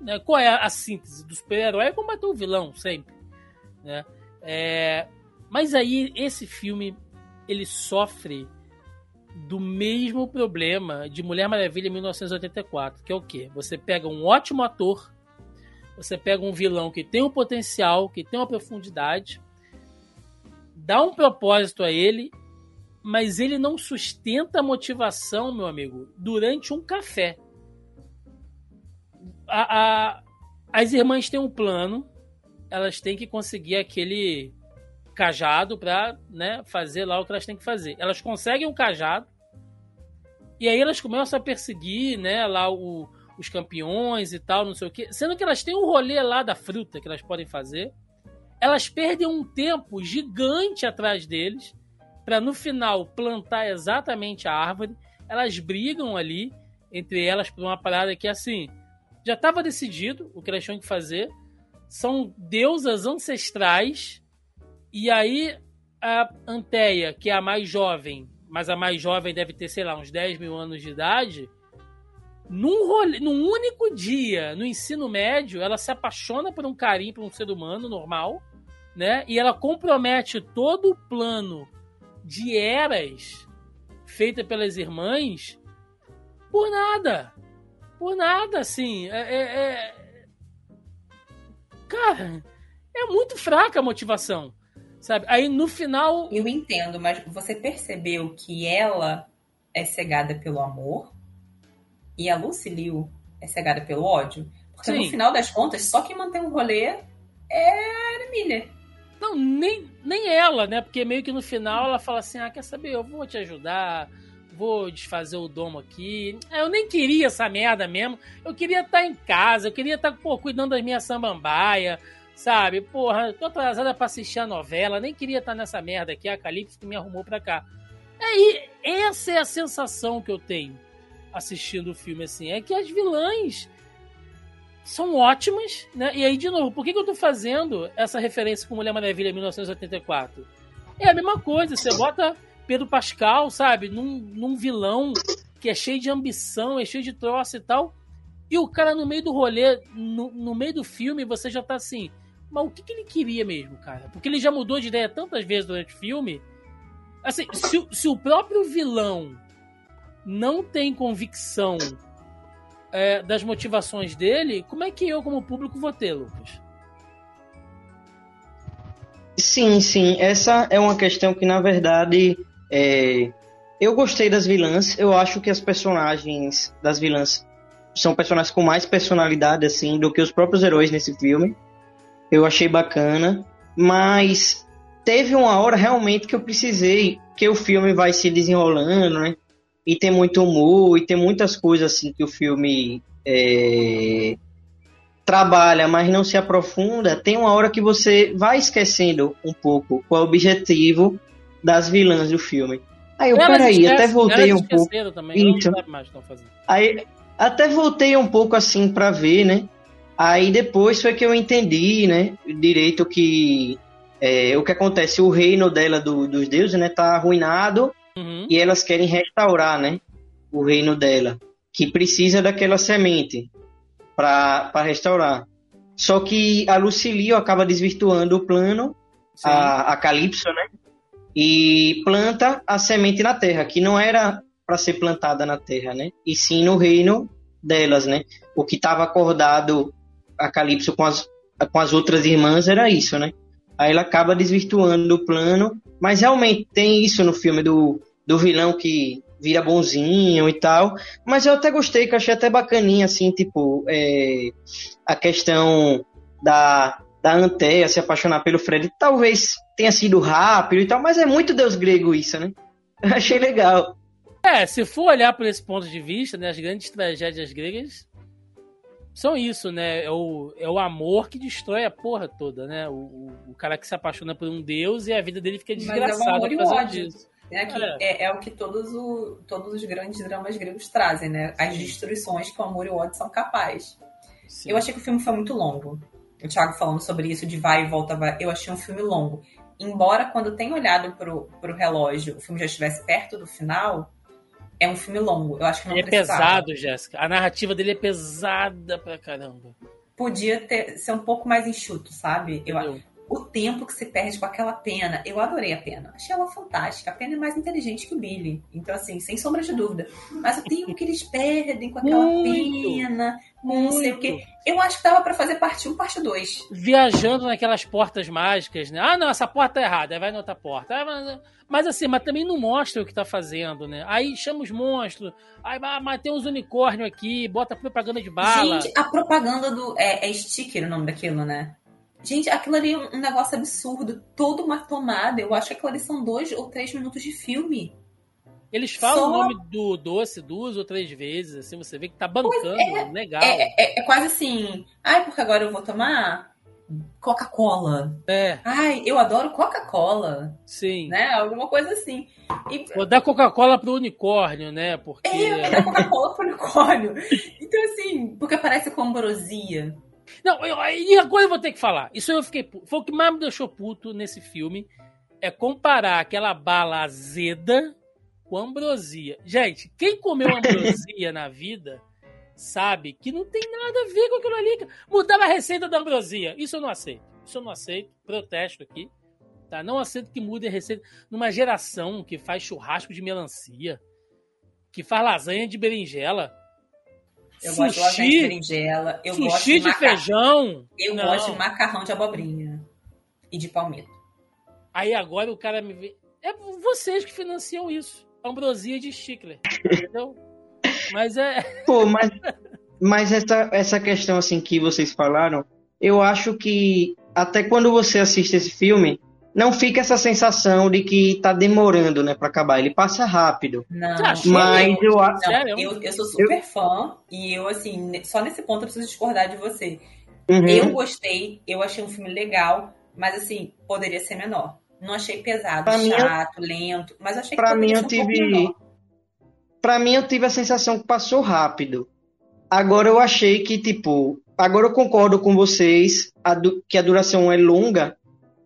né, qual é a síntese do super-herói? É combater o vilão, sempre. Né? É, mas aí, esse filme ele sofre do mesmo problema de Mulher Maravilha em 1984, que é o quê? Você pega um ótimo ator, você pega um vilão que tem um potencial, que tem uma profundidade, dá um propósito a ele, mas ele não sustenta a motivação, meu amigo, durante um café. A, a, as irmãs têm um plano, elas têm que conseguir aquele cajado para né, fazer lá o que elas têm que fazer. Elas conseguem um cajado e aí elas começam a perseguir né, lá o, os campeões e tal, não sei o que. Sendo que elas têm um rolê lá da fruta que elas podem fazer. Elas perdem um tempo gigante atrás deles para no final plantar exatamente a árvore. Elas brigam ali entre elas por uma parada que assim já estava decidido o que elas tinham que fazer. São deusas ancestrais e aí a Anteia, que é a mais jovem, mas a mais jovem deve ter, sei lá, uns 10 mil anos de idade, num, rolê, num único dia, no ensino médio, ela se apaixona por um carinho, por um ser humano normal, né? E ela compromete todo o plano de eras feita pelas irmãs por nada. Por nada, assim. É, é, é... Cara, é muito fraca a motivação. Sabe? Aí no final. Eu entendo, mas você percebeu que ela é cegada pelo amor e a Lucy Liu é cegada pelo ódio? Porque Sim. no final das contas, só quem mantém o rolê é a Miller. Não, nem, nem ela, né? Porque meio que no final ela fala assim: ah, quer saber? Eu vou te ajudar, vou desfazer o domo aqui. Eu nem queria essa merda mesmo. Eu queria estar em casa, eu queria estar pô, cuidando das minhas samambaia, Sabe, porra, tô atrasada pra assistir a novela, nem queria estar nessa merda aqui, a Calypso que me arrumou pra cá. Aí, essa é a sensação que eu tenho assistindo o filme, assim, é que as vilãs são ótimas, né? E aí, de novo, por que, que eu tô fazendo essa referência com Mulher Maravilha 1984? É a mesma coisa, você bota Pedro Pascal, sabe, num, num vilão que é cheio de ambição, é cheio de troço e tal, e o cara no meio do rolê, no, no meio do filme, você já tá assim, mas o que, que ele queria mesmo, cara? Porque ele já mudou de ideia tantas vezes durante o filme. Assim, se, se o próprio vilão não tem convicção é, das motivações dele, como é que eu, como público, vou ter, Lucas? Sim, sim. Essa é uma questão que, na verdade, é... eu gostei das vilãs. Eu acho que as personagens das vilãs são personagens com mais personalidade, assim, do que os próprios heróis nesse filme eu achei bacana, mas teve uma hora realmente que eu precisei, que o filme vai se desenrolando, né? E tem muito humor, e tem muitas coisas assim que o filme é, trabalha, mas não se aprofunda. Tem uma hora que você vai esquecendo um pouco qual é o objetivo das vilãs do filme. Aí eu, peraí, até voltei um pouco. Também, então, aí, até voltei um pouco assim para ver, né? Aí depois foi que eu entendi, né, direito que é, o que acontece, o reino dela, do, dos deuses, né, tá arruinado uhum. e elas querem restaurar, né, o reino dela, que precisa daquela semente para restaurar. Só que a Lucilio acaba desvirtuando o plano, a, a Calypso, né, e planta a semente na terra, que não era para ser plantada na terra, né, e sim no reino delas, né. O que estava acordado a Calypso com as, com as outras irmãs era isso, né? Aí ele acaba desvirtuando o plano, mas realmente tem isso no filme do, do vilão que vira bonzinho e tal. Mas eu até gostei, que eu achei até bacaninha, assim, tipo, é, a questão da, da Anteia se apaixonar pelo Fred. Talvez tenha sido rápido e tal, mas é muito Deus grego isso, né? Eu achei legal. É, se for olhar por esse ponto de vista, né, as grandes tragédias gregas são isso, né? É o, é o amor que destrói a porra toda, né? O, o, o cara que se apaixona por um deus e a vida dele fica desgraçada por causa disso. É, que é. É, é, o que todos, o, todos os grandes dramas gregos trazem, né? As destruições que o amor e o ódio são capazes. Sim. Eu achei que o filme foi muito longo. O Thiago falando sobre isso de vai e volta, vai. Eu achei um filme longo. Embora, quando eu tenho olhado pro, pro relógio, o filme já estivesse perto do final, é um filme longo. Eu acho que não Ele é pesado, Jéssica. A narrativa dele é pesada pra caramba. Podia ter, ser um pouco mais enxuto, sabe? Eu, o tempo que se perde com aquela pena. Eu adorei a pena. Achei ela fantástica. A pena é mais inteligente que o Billy. Então, assim, sem sombra de dúvida. Mas o tempo que eles perdem com aquela muito, pena, não sei o quê. Eu acho que dava para fazer parte 1, parte 2. Viajando naquelas portas mágicas, né? Ah, não, essa porta tá errada. Aí vai na outra porta. Mas assim, mas também não mostra o que tá fazendo, né? Aí chama os monstros. Aí ah, mas tem uns unicórnios aqui, bota propaganda de bala. Gente, a propaganda do. É, é sticker o nome daquilo, né? Gente, aquilo ali é um negócio absurdo. Toda uma tomada. Eu acho que aquilo ali são dois ou três minutos de filme. Eles falam Só... o nome do doce duas ou três vezes, assim, você vê que tá bancando, é, legal. É, é, é, quase assim, ai, porque agora eu vou tomar Coca-Cola. É. Ai, eu adoro Coca-Cola. Sim. Né? Alguma coisa assim. E... Vou dar Coca-Cola pro unicórnio, né? Porque... É, eu dar Coca-Cola pro unicórnio. Então, assim, porque parece com ambrosia. Não, eu, e agora eu vou ter que falar. Isso eu fiquei. Foi o que mais me deixou puto nesse filme. É comparar aquela bala azeda com ambrosia. Gente, quem comeu ambrosia na vida sabe que não tem nada a ver com aquilo ali. Mudava a receita da ambrosia. Isso eu não aceito. Isso eu não aceito. Protesto aqui. Tá? Não aceito que mude a receita. Numa geração que faz churrasco de melancia, que faz lasanha de berinjela eu sushi, gosto de berinjela. Eu sushi gosto de, de feijão. Eu não. gosto de macarrão de abobrinha e de palmito. Aí agora o cara me vê. É vocês que financiam isso. Ambrosia de Stickler. Entendeu? mas é. Pô, mas, mas essa, essa questão assim que vocês falaram, eu acho que até quando você assiste esse filme, não fica essa sensação de que tá demorando, né, para acabar. Ele passa rápido. Não, mas eu acho. Eu, eu, sou super eu... fã e eu, assim, só nesse ponto eu preciso discordar de você. Uhum. Eu gostei, eu achei um filme legal, mas, assim, poderia ser menor. Não achei pesado, pra chato, mim, lento, mas achei que pra mim eu um tive. Pra mim eu tive a sensação que passou rápido. Agora eu achei que, tipo, agora eu concordo com vocês a que a duração é longa,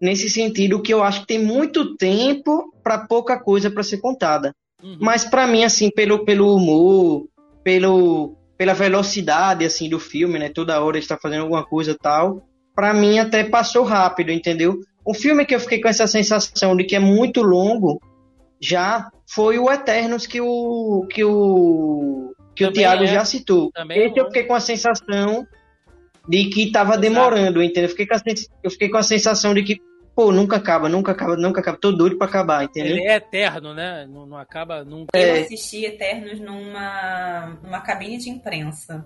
nesse sentido que eu acho que tem muito tempo para pouca coisa para ser contada. Uhum. Mas para mim assim, pelo pelo humor, pelo pela velocidade assim do filme, né? Toda hora está fazendo alguma coisa tal. Para mim até passou rápido, entendeu? O filme que eu fiquei com essa sensação de que é muito longo já foi o Eternos que o que o que Também o Thiago é. já citou. Também Esse é eu fiquei com a sensação de que estava demorando, entendeu? Eu fiquei, com a, eu fiquei com a sensação de que pô, nunca acaba, nunca acaba, nunca acaba. Tô doido pra acabar, entendeu? Ele é eterno, né? Não, não acaba nunca. Eu é. assisti Eternos numa, numa cabine de imprensa.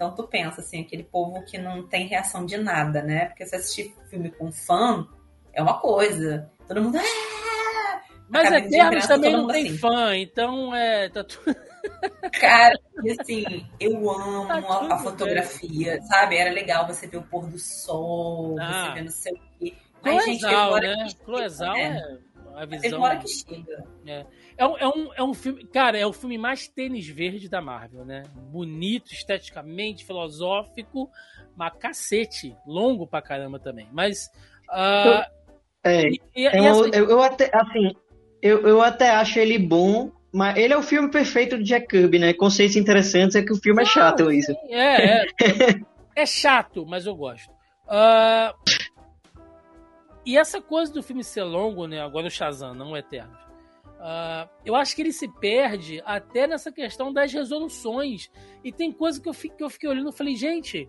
Então tu pensa, assim, aquele povo que não tem reação de nada, né? Porque se assistir filme com fã, é uma coisa. Todo mundo. Ah! Mas Eternos também não tem assim. fã, então é. Tá tudo. Cara, e assim, eu amo tá a, a, fotografia, sabe? Era legal você ver o pôr do sol, ah. você ver não sei o quê. Cloesal, né? Cloesal é. é a visão. Tem hora que chega. É. É, um, é, um, é um filme. Cara, é o filme mais tênis verde da Marvel, né? Bonito, esteticamente, filosófico, mas cacete. Longo pra caramba também. Mas. Uh, é, e, e, é eu, assim, eu, eu, até, assim, eu, eu até acho ele bom, mas ele é o filme perfeito de Jack Kirby, né? Conceitos interessantes é que o filme é chato, isso. É, é. é chato, mas eu gosto. Uh, e essa coisa do filme ser longo, né? Agora o Shazam, não o Eterno. Uh, eu acho que ele se perde até nessa questão das resoluções. E tem coisa que eu, fico, que eu fiquei olhando e falei, gente,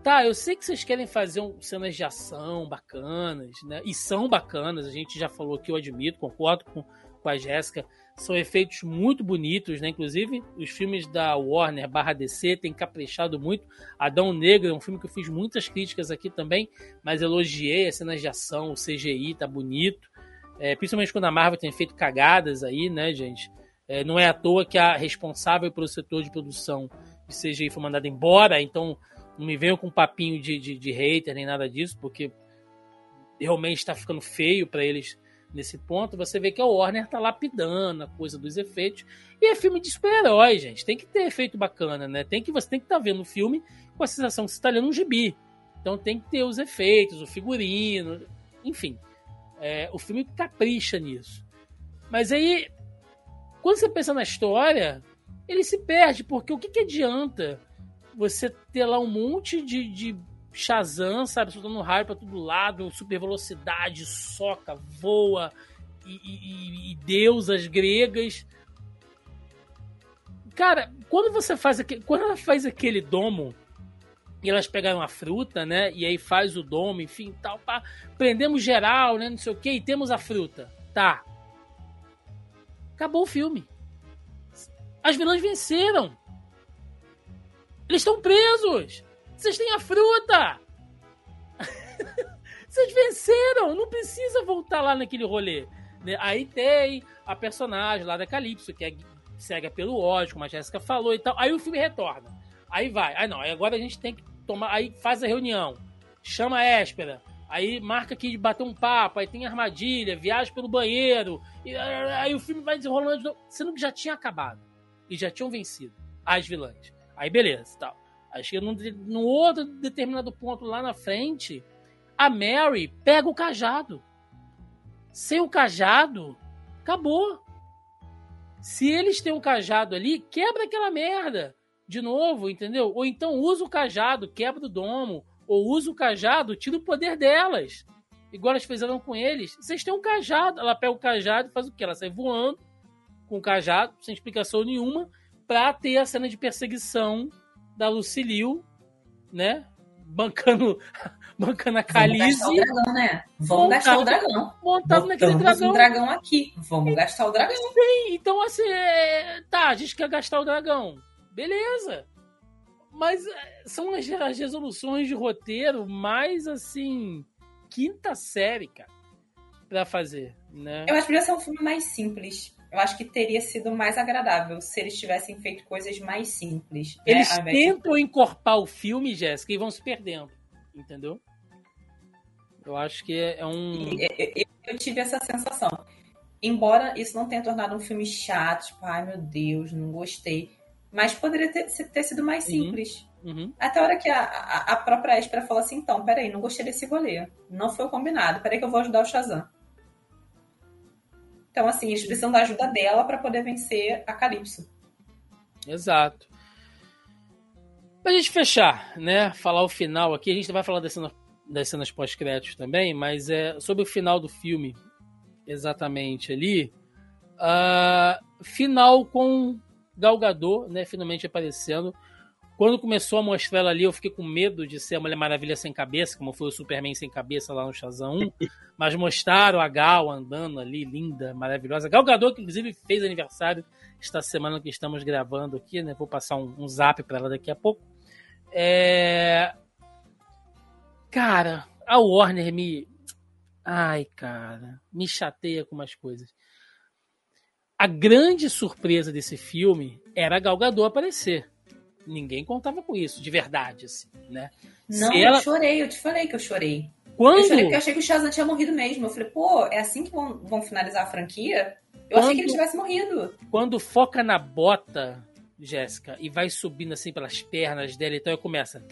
tá, eu sei que vocês querem fazer um, cenas de ação bacanas, né? E são bacanas, a gente já falou aqui, eu admito, concordo com, com a Jéssica. São efeitos muito bonitos, né? Inclusive, os filmes da Warner barra DC têm caprichado muito. Adão Negro é um filme que eu fiz muitas críticas aqui também, mas elogiei as cenas de ação, o CGI tá bonito. É, principalmente quando a Marvel tem feito cagadas aí, né, gente? É, não é à toa que a responsável pelo setor de produção de CGI foi mandada embora, então não me venham com papinho de, de, de hater nem nada disso, porque realmente está ficando feio para eles nesse ponto. Você vê que a Warner tá lapidando a coisa dos efeitos. E é filme de super-herói, gente. Tem que ter efeito bacana, né? Tem que, você tem que estar tá vendo o filme com a sensação que você está lendo um gibi. Então tem que ter os efeitos, o figurino, enfim. É, o filme capricha nisso. Mas aí, quando você pensa na história, ele se perde, porque o que, que adianta você ter lá um monte de, de Shazam, sabe, soltando raio pra todo lado, super velocidade, soca, voa, e, e, e deusas gregas. Cara, quando você faz aquele, quando ela faz aquele domo e elas pegaram a fruta, né? E aí faz o domo, enfim, tal, pá, prendemos geral, né? Não sei o que, e temos a fruta. Tá. Acabou o filme. As vilãs venceram. Eles estão presos! Vocês têm a fruta! Vocês venceram! Não precisa voltar lá naquele rolê. Né? Aí tem a personagem lá da Calypso, que é cega pelo ódio, como a Jéssica falou e tal. Aí o filme retorna. Aí vai. Aí não, aí agora a gente tem que tomar. Aí faz a reunião. Chama a Éspera. Aí marca aqui de bater um papo, aí tem armadilha, viagem pelo banheiro. E, aí o filme vai desenrolando. Sendo que já tinha acabado. E já tinham vencido as vilãs. Aí beleza, tal. Acho que num, num outro determinado ponto lá na frente, a Mary pega o cajado. Sem o cajado, acabou. Se eles têm um cajado ali, quebra aquela merda de novo, entendeu? Ou então usa o cajado, quebra o domo, ou usa o cajado, tira o poder delas. Igual elas fizeram com eles. Vocês têm um cajado, ela pega o cajado e faz o quê? Ela sai voando com o cajado, sem explicação nenhuma, pra ter a cena de perseguição da Lucilio, né? Bancando, bancando a Calize. Vamos gastar o dragão, né? Vamos gastar o dragão. Montado naquele dragão. um dragão aqui. Vamos gastar o dragão. Sim, então assim, é... tá, a gente quer gastar o dragão. Beleza. Mas é, são as, as resoluções de roteiro mais, assim, quinta série, cara, pra fazer, né? Eu acho que podia ser um filme mais simples eu acho que teria sido mais agradável se eles tivessem feito coisas mais simples. Né, eles né? tentam de... encorpar o filme, Jéssica, e vão se perdendo. Entendeu? Eu acho que é, é um. Eu, eu, tive essa sensação. Embora isso não tenha tornado um filme chato, tipo, ai meu Deus, não gostei. Mas poderia ter, ter sido mais uhum. simples. Uhum. Uhum. Até a hora que a, a, a própria Espera falou assim: então, peraí, não gostei desse rolê. Não foi combinado. Peraí que eu vou ajudar o Shazam. Então, assim, eles precisam da ajuda dela para poder vencer a Calypso. Exato. Pra gente fechar, né? Falar o final aqui, a gente vai falar das cenas, das cenas pós-créditos também, mas é sobre o final do filme, exatamente ali. Uh, final com Galgador, né? Finalmente aparecendo. Quando começou a mostrar ela ali, eu fiquei com medo de ser a Mulher Maravilha sem cabeça, como foi o Superman sem cabeça lá no Shazam 1. mas mostraram a Gal andando ali, linda, maravilhosa. Gal Gadot, que inclusive fez aniversário esta semana que estamos gravando aqui, né? Vou passar um, um zap para ela daqui a pouco. É... Cara, a Warner me. Ai, cara, me chateia com umas coisas. A grande surpresa desse filme era a Gal Gadot aparecer ninguém contava com isso, de verdade, assim, né? Não, Se eu chorei, eu te falei que eu chorei. Quando? Eu chorei porque eu achei que o Shazam tinha morrido mesmo. Eu falei, pô, é assim que vão, vão finalizar a franquia? Eu Quando... achei que ele tivesse morrido. Quando foca na bota Jéssica, e vai subindo assim pelas pernas dela, então começa.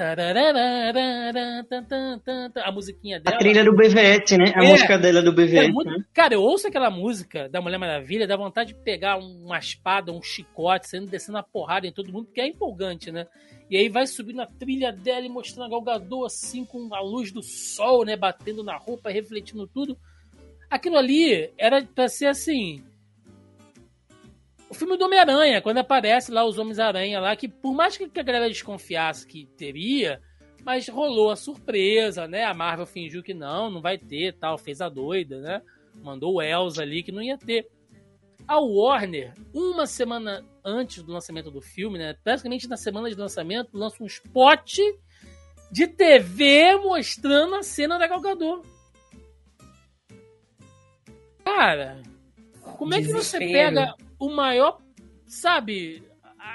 A musiquinha dela. A trilha do BVS, né? A é, música dela do BVS. É né? Cara, eu ouço aquela música da Mulher Maravilha, dá vontade de pegar uma espada, um chicote, saindo descendo a porrada em todo mundo, porque é empolgante, né? E aí vai subindo a trilha dela e mostrando a galgador assim com a luz do sol, né? Batendo na roupa, refletindo tudo. Aquilo ali era pra ser assim o filme do Homem-Aranha, quando aparece lá os Homens-Aranha lá, que por mais que a galera desconfiasse que teria, Mas rolou a surpresa, né? A Marvel fingiu que não, não vai ter, tal, fez a doida, né? Mandou o Elsa ali que não ia ter. A Warner, uma semana antes do lançamento do filme, né? Praticamente na semana de lançamento, lança um spot de TV mostrando a cena da Galgador. Cara, como é que você pega o maior, sabe,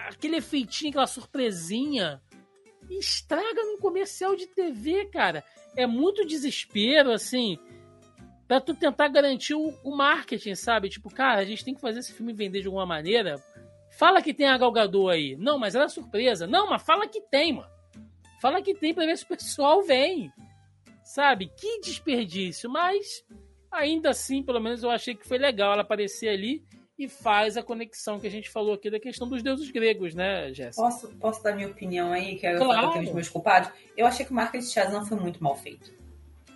aquele efeitinho, aquela surpresinha estraga num comercial de TV, cara? É muito desespero, assim, pra tu tentar garantir o, o marketing, sabe? Tipo, cara, a gente tem que fazer esse filme vender de alguma maneira. Fala que tem a Galgador aí. Não, mas ela é surpresa. Não, mas fala que tem, mano. Fala que tem pra ver se o pessoal vem. Sabe? Que desperdício. Mas, ainda assim, pelo menos eu achei que foi legal ela aparecer ali e faz a conexão que a gente falou aqui da questão dos deuses gregos, né, Jéssica? Posso, posso dar minha opinião aí, que é claro. aqueles meus culpados? Eu achei que o marketing de Shazam foi muito mal feito.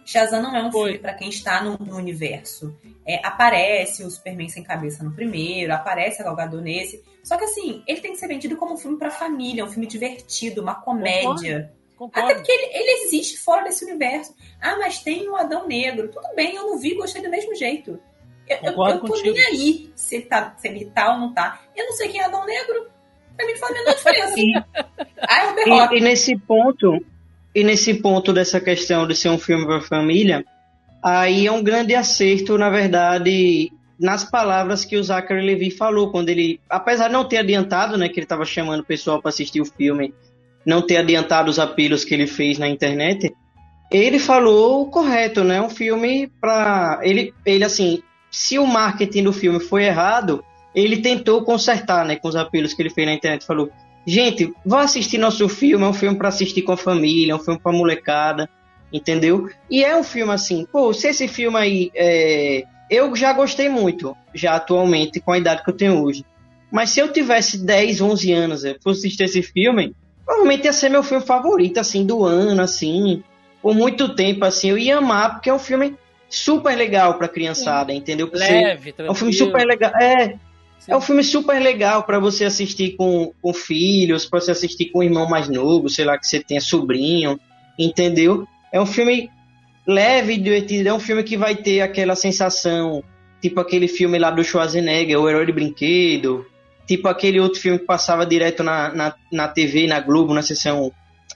Shazam não é um foi. filme para quem está no, no universo. É, aparece o Superman sem cabeça no primeiro, aparece a Galgador nesse. Só que assim, ele tem que ser vendido como um filme para família, um filme divertido, uma comédia. Concordo. Até porque ele, ele, existe fora desse universo. Ah, mas tem o Adão Negro. Tudo bem, eu não vi, gostei do mesmo jeito. Eu, eu, eu tô nem aí se, tá, se ele tá ou não tá. Eu não sei quem é Adão Negro. Pra mim faz a menor diferença. e, ah, é o e, e nesse ponto, e nesse ponto dessa questão de ser um filme para família, aí é um grande acerto, na verdade, nas palavras que o Zachary Levi falou, quando ele, apesar de não ter adiantado, né, que ele estava chamando o pessoal para assistir o filme não ter adiantado os apelos que ele fez na internet, ele falou o correto, né? Um filme para ele, ele assim, se o marketing do filme foi errado, ele tentou consertar, né, com os apelos que ele fez na internet, falou: "Gente, vá assistir nosso filme, é um filme para assistir com a família, é um filme para molecada, entendeu? E é um filme assim, pô, se esse filme aí é... eu já gostei muito, já atualmente com a idade que eu tenho hoje. Mas se eu tivesse 10, 11 anos, eu fosse assistir esse filme, provavelmente ia ser meu filme favorito, assim, do ano, assim. Por muito tempo, assim, eu ia amar, porque é um filme super legal pra criançada, Sim. entendeu? Leve, É um filme super legal. É, Sim. é um filme super legal para você assistir com, com filhos, para você assistir com o irmão mais novo, sei lá, que você tenha sobrinho, entendeu? É um filme leve e divertido, é um filme que vai ter aquela sensação, tipo aquele filme lá do Schwarzenegger, O Herói de Brinquedo, tipo aquele outro filme que passava direto na, na, na TV, na Globo, na sessão,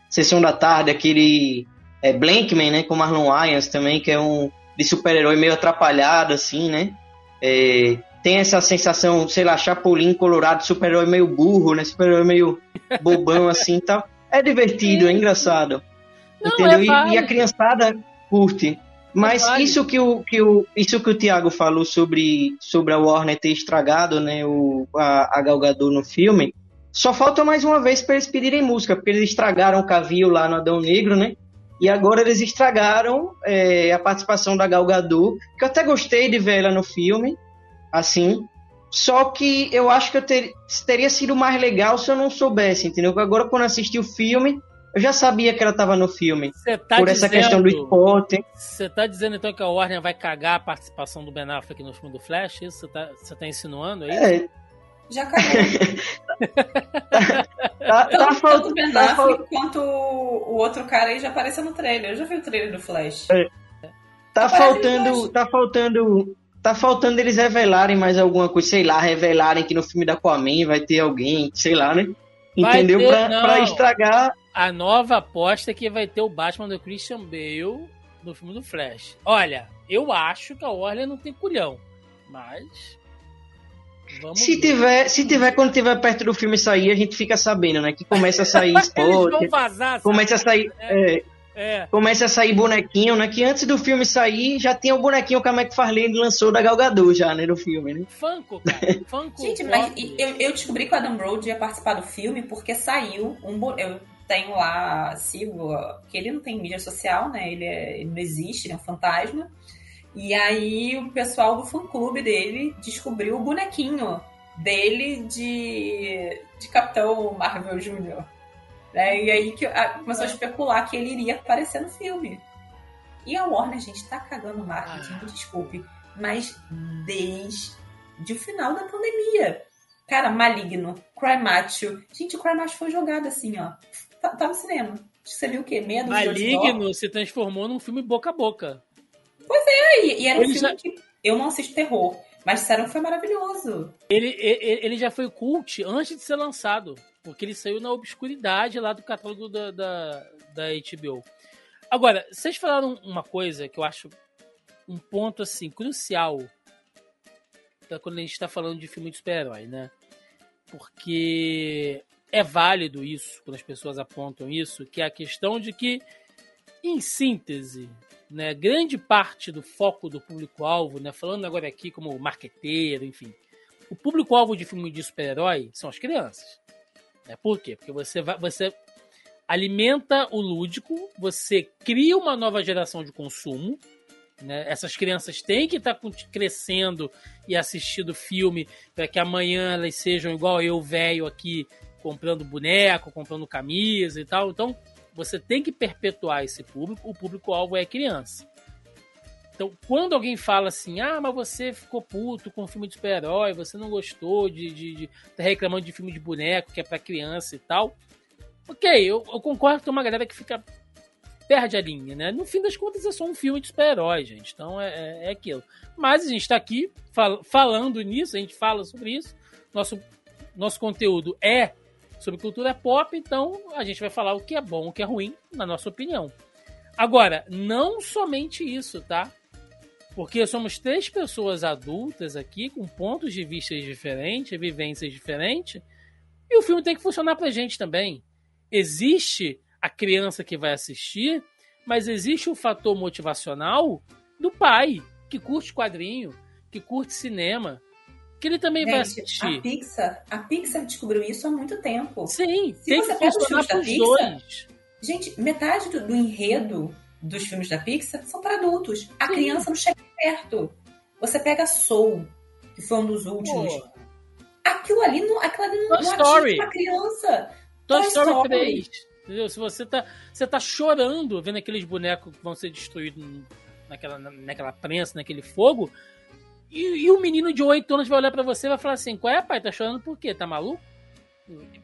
sessão da tarde, aquele é, Blankman, né, com Marlon Wayans também, que é um de super-herói meio atrapalhado, assim, né? É, tem essa sensação, sei lá, Chapolin colorado, super-herói meio burro, né? Super-herói meio bobão, assim, tal. É divertido, é engraçado. Não, entendeu? É e, e, a criançada curte. Mas é isso que o, que o isso que o Thiago falou sobre, sobre a Warner ter estragado né, o, a, a Galgador no filme, só falta mais uma vez para eles pedirem música, porque eles estragaram o Cavio lá no Adão Negro, né? E agora eles estragaram é, a participação da Gal Gadot, que eu até gostei de ver ela no filme, assim. Só que eu acho que eu ter, teria sido mais legal se eu não soubesse, entendeu? Agora, quando assisti o filme, eu já sabia que ela estava no filme. Tá por essa questão do esporte. Você tá dizendo então que a Warner vai cagar a participação do Ben Affleck no filme do Flash? Isso você tá, você tá insinuando aí? É. Já cagou. tá, tá, tá, tanto, tanto o Ben tá Affleck quanto o outro cara aí já apareceu no trailer. Eu já vi o trailer do Flash. É. Tá faltando. Tá faltando. Tá faltando eles revelarem mais alguma coisa, sei lá, revelarem que no filme da Aquaman vai ter alguém, sei lá, né? Entendeu? Ter, pra, pra estragar a nova aposta é que vai ter o Batman do Christian Bale no filme do Flash. Olha, eu acho que a Warner não tem culhão, mas Vamos se ver. tiver, se tiver quando tiver perto do filme sair, a gente fica sabendo, né? Que começa a sair spot, vazar, começa a sair, é, é, é. começa a sair bonequinho, né? Que antes do filme sair já tinha o bonequinho que a McFarlane lançou da Galgador já, né? No filme, né? Funko, cara. Funko. gente, mas eu, eu descobri que o Adam Brody ia participar do filme porque saiu um eu tenho lá, sigo, que ele não tem mídia social, né? Ele, é, ele não existe, ele é um fantasma. E aí o pessoal do fã-clube dele descobriu o bonequinho dele de, de Capitão Marvel Jr. Né? E aí que a, começou a especular que ele iria aparecer no filme. E a Warner, gente, tá cagando marketing, ah. desculpe. Mas desde o final da pandemia. Cara, Maligno, Cry Macho. Gente, o Cry Macho foi jogado assim, ó tá, tá no cinema. Você viu o quê? Meia Maligno se transformou num filme boca a boca. Pois é, e, e era um Ele filme já- que eu não assisto terror. Mas disseram que foi maravilhoso. Ele, ele, ele já foi cult antes de ser lançado. Porque ele saiu na obscuridade lá do catálogo da, da, da HBO. Agora, vocês falaram uma coisa que eu acho um ponto assim crucial quando a gente está falando de filme de super-herói, né? Porque é válido isso, quando as pessoas apontam isso, que é a questão de que, em síntese, né, grande parte do foco do público-alvo, né, falando agora aqui como marqueteiro, enfim, o público-alvo de filme de super-herói são as crianças. Né? Por quê? Porque você, vai, você alimenta o lúdico, você cria uma nova geração de consumo. Né? Essas crianças têm que estar crescendo e assistindo filme para que amanhã elas sejam igual eu, velho, aqui, comprando boneco, comprando camisa e tal. Então, você tem que perpetuar esse público. O público-alvo é criança. Então, quando alguém fala assim, ah, mas você ficou puto com filme de super-herói, você não gostou de, de, de tá reclamando de filme de boneco que é para criança e tal. Ok, eu, eu concordo tem uma galera que fica perde a linha, né? No fim das contas é só um filme de super-herói, gente. Então é, é, é aquilo. Mas a gente está aqui fal falando nisso, a gente fala sobre isso. Nosso, nosso conteúdo é sobre cultura pop, então a gente vai falar o que é bom, o que é ruim, na nossa opinião. Agora, não somente isso, tá? Porque somos três pessoas adultas aqui, com pontos de vista diferentes, vivências diferentes, e o filme tem que funcionar pra gente também. Existe a criança que vai assistir, mas existe o fator motivacional do pai, que curte quadrinho, que curte cinema, que ele também vai Gente, assistir. a Pixar, a Pixar descobriu isso há muito tempo. Sim, Se tem você que pega os funcionar filmes da pros Pixar, dois. Gente, metade do, do enredo dos filmes da Pixar são para adultos. A Sim. criança não chega perto. Você pega Soul, que foi um dos últimos. Pô, Aquilo ali não, aquilo ali não, não atinge uma criança. Toy Toy Story Story. 3. Entendeu? Se você tá, você tá chorando vendo aqueles bonecos que vão ser destruídos naquela, naquela prensa, naquele fogo, e, e o menino de 8 anos vai olhar pra você e vai falar assim: Qual é, pai? Tá chorando por quê? Tá maluco?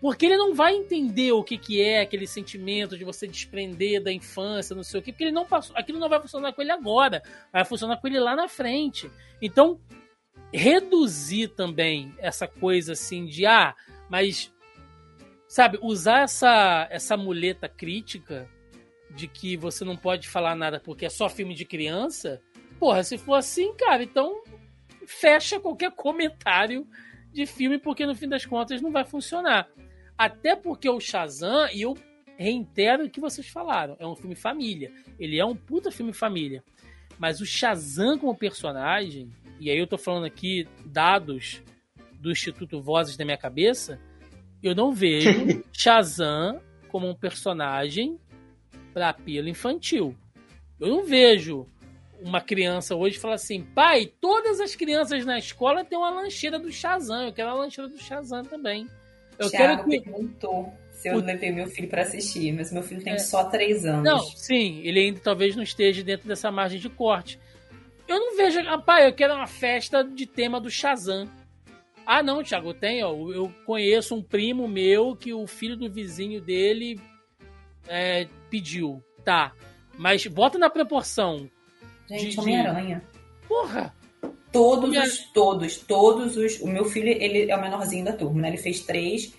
Porque ele não vai entender o que, que é aquele sentimento de você desprender da infância, não sei o quê, porque ele não passou, aquilo não vai funcionar com ele agora, vai funcionar com ele lá na frente. Então, reduzir também essa coisa assim de ah, mas sabe, usar essa essa muleta crítica de que você não pode falar nada porque é só filme de criança. Porra, se for assim, cara, então fecha qualquer comentário de filme porque no fim das contas não vai funcionar. Até porque o Shazam, e eu reitero o que vocês falaram, é um filme família. Ele é um puta filme família. Mas o Shazam como personagem, e aí eu tô falando aqui dados do Instituto Vozes da minha cabeça, eu não vejo Shazam como um personagem para apelo infantil. Eu não vejo uma criança hoje falar assim, pai, todas as crianças na escola têm uma lancheira do Shazam, eu quero a lancheira do Shazam também. Eu Thiago quero que perguntou se eu O- levei meu filho pra assistir, mas meu filho tem É. só três anos. Não, sim, ele ainda talvez não esteja dentro dessa margem de corte. Eu não vejo. Ah, pai, eu quero uma festa de tema do Shazam. Ah, não, Thiago, tem, ó. Eu conheço um primo meu que o filho do vizinho dele é, pediu. Tá. Mas bota na proporção. Gente, de- Homem-Aranha. Porra! Todos os, todos, todos os. O meu filho, ele é o menorzinho da turma, né? Ele fez três,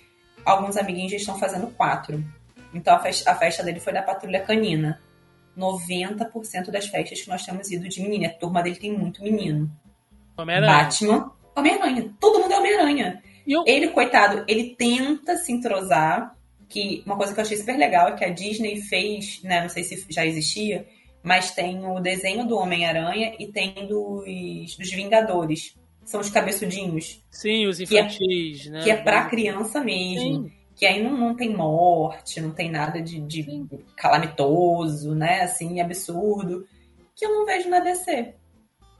alguns amiguinhos já estão fazendo quatro. Então a festa, a festa dele foi da Patrulha Canina. 90% das festas que nós temos ido de menina. A turma dele tem muito menino. Homem-Aranha. Batman, Homem-Aranha. Todo mundo é Homem-Aranha. Eu, Ele, coitado, ele tenta se entrosar. Que uma coisa que eu achei super legal é que a Disney fez, né? Não sei se já existia, mas tem o desenho do Homem-Aranha e tem dos, dos Vingadores. São os cabeçudinhos. sim, os que é- infantis, né? Que é pra criança mesmo. Sim. Que aí não, não tem morte, não tem nada de, de calamitoso, né? Assim, absurdo. Que eu não vejo na DC. eu,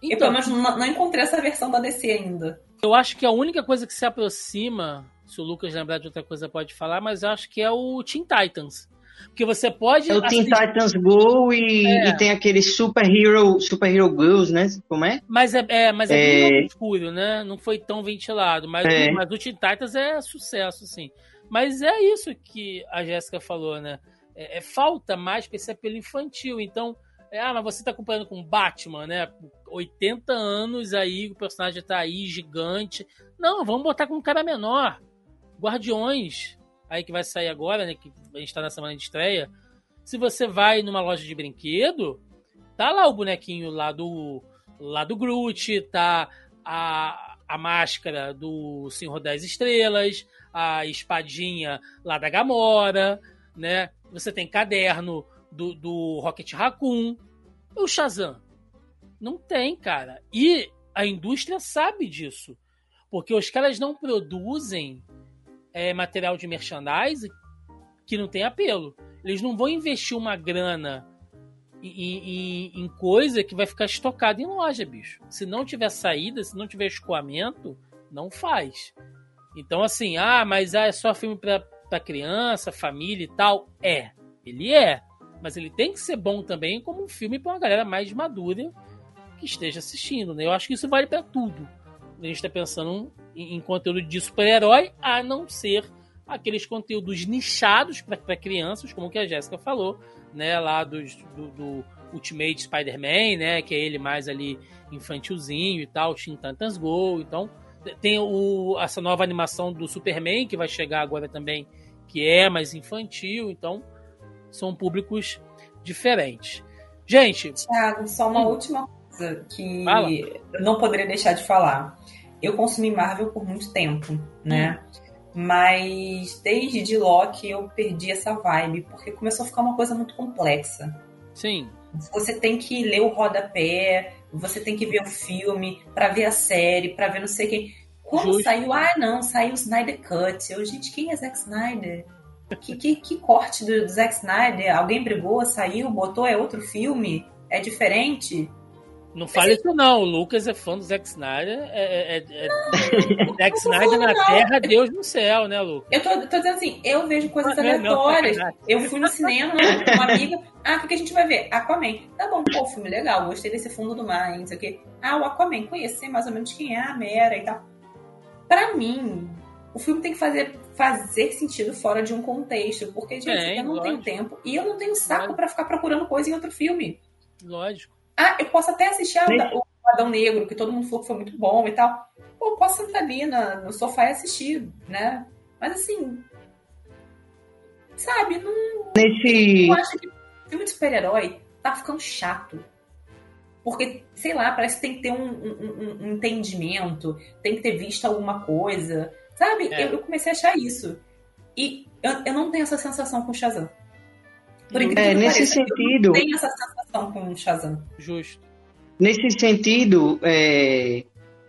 Então, pelo menos, não, não encontrei essa versão da DC ainda. Eu acho que a única coisa que se aproxima, se o Lucas lembrar de outra coisa pode falar, mas eu acho que é o Teen Titans. Porque você pode. É o Teen Titans Go e, É. e tem aquele Super Hero, Super Hero Girls, né? Como é? Mas é, é, mas é, É. bem escuro, né? Não foi tão ventilado. Mas, É. mas o Teen Titans é sucesso, sim. Mas é isso que a Jéssica falou, né? é, é falta mais para esse apelo infantil. Então, é, ah, mas você tá acompanhando com Batman, né? 80 anos aí, o personagem tá aí, gigante. Não, vamos botar com um cara menor. Guardiões, aí que vai sair agora, né? Que a gente tá na semana de estreia. Se você vai numa loja de brinquedo, tá lá o bonequinho lá do, lá do Groot, tá a, a máscara do Senhor das Estrelas, a espadinha lá da Gamora, né? Você tem caderno do, do Rocket Raccoon. O Shazam. Não tem, cara. E a indústria sabe disso. Porque os caras não produzem é, material de merchandising que não tem apelo. Eles não vão investir uma grana em, em, em, coisa que vai ficar estocada em loja, bicho. Se não tiver saída, se não tiver escoamento, não faz. Então, assim, ah, mas ah, é só filme para criança, família e tal. É, ele é. Mas ele tem que ser bom também como um filme para uma galera mais madura que esteja assistindo, né? Eu acho que isso vale para tudo. A gente está pensando em, em, conteúdo de super-herói, a não ser aqueles conteúdos nichados para crianças, como que a Jéssica falou, né? Lá dos, do, do Ultimate Spider-Man, né? Que é ele mais ali infantilzinho e tal, Titans Go. Então, tem o, essa nova animação do Superman que vai chegar agora também, que é mais infantil. Então, são públicos diferentes. Gente. Thiago, só uma hum. última coisa que Fala. eu não poderia deixar de falar. Eu consumi Marvel por muito tempo, né? Hum. Mas desde de Loki eu perdi essa vibe, porque começou a ficar uma coisa muito complexa. Sim. Você tem que ler o rodapé, você tem que ver o filme, para ver a série, para ver não sei quem. Quando Justo. saiu, ah, não, saiu o Snyder Cut. Eu, gente, quem é Zack Snyder? Que, que, que corte do, do Zack Snyder? Alguém brigou, saiu, botou, é outro filme? É diferente? Não fale isso não, o Lucas é fã do Zack Snyder. É, é, é, é Zack Snyder na não. terra, Deus no céu, né, Lucas? Eu tô, tô dizendo assim, eu vejo coisas não, aleatórias. Não, eu fui no cinema com uma amiga. Ah, o que a gente vai ver? Aquaman. Tá bom, pô, filme legal, gostei desse fundo do mar, não sei o quê. Ah, o Aquaman, conheci mais ou menos quem é a Mera e tal. Pra mim, o filme tem que fazer, fazer sentido fora de um contexto. Porque, gente, é, eu não lógico. tenho tempo e eu não tenho saco para ficar procurando coisa em outro filme. Lógico. Ah, eu posso até assistir a, o Adão Negro, que todo mundo falou que foi muito bom e tal. Pô, eu posso sentar ali na, no sofá e assistir, né? Mas assim. Sabe, não. Nesse... Eu acho que filme de super-herói tá ficando chato. Porque, sei lá, parece que tem que ter um, um, um entendimento, tem que ter visto alguma coisa. Sabe? É. Eu, eu, comecei a achar isso. E eu, eu não tenho essa sensação com o Shazam. Por incrível é, nesse pareça, sentido. Eu não tenho essa sensação com o Shazam. Justo. Nesse sentido, é...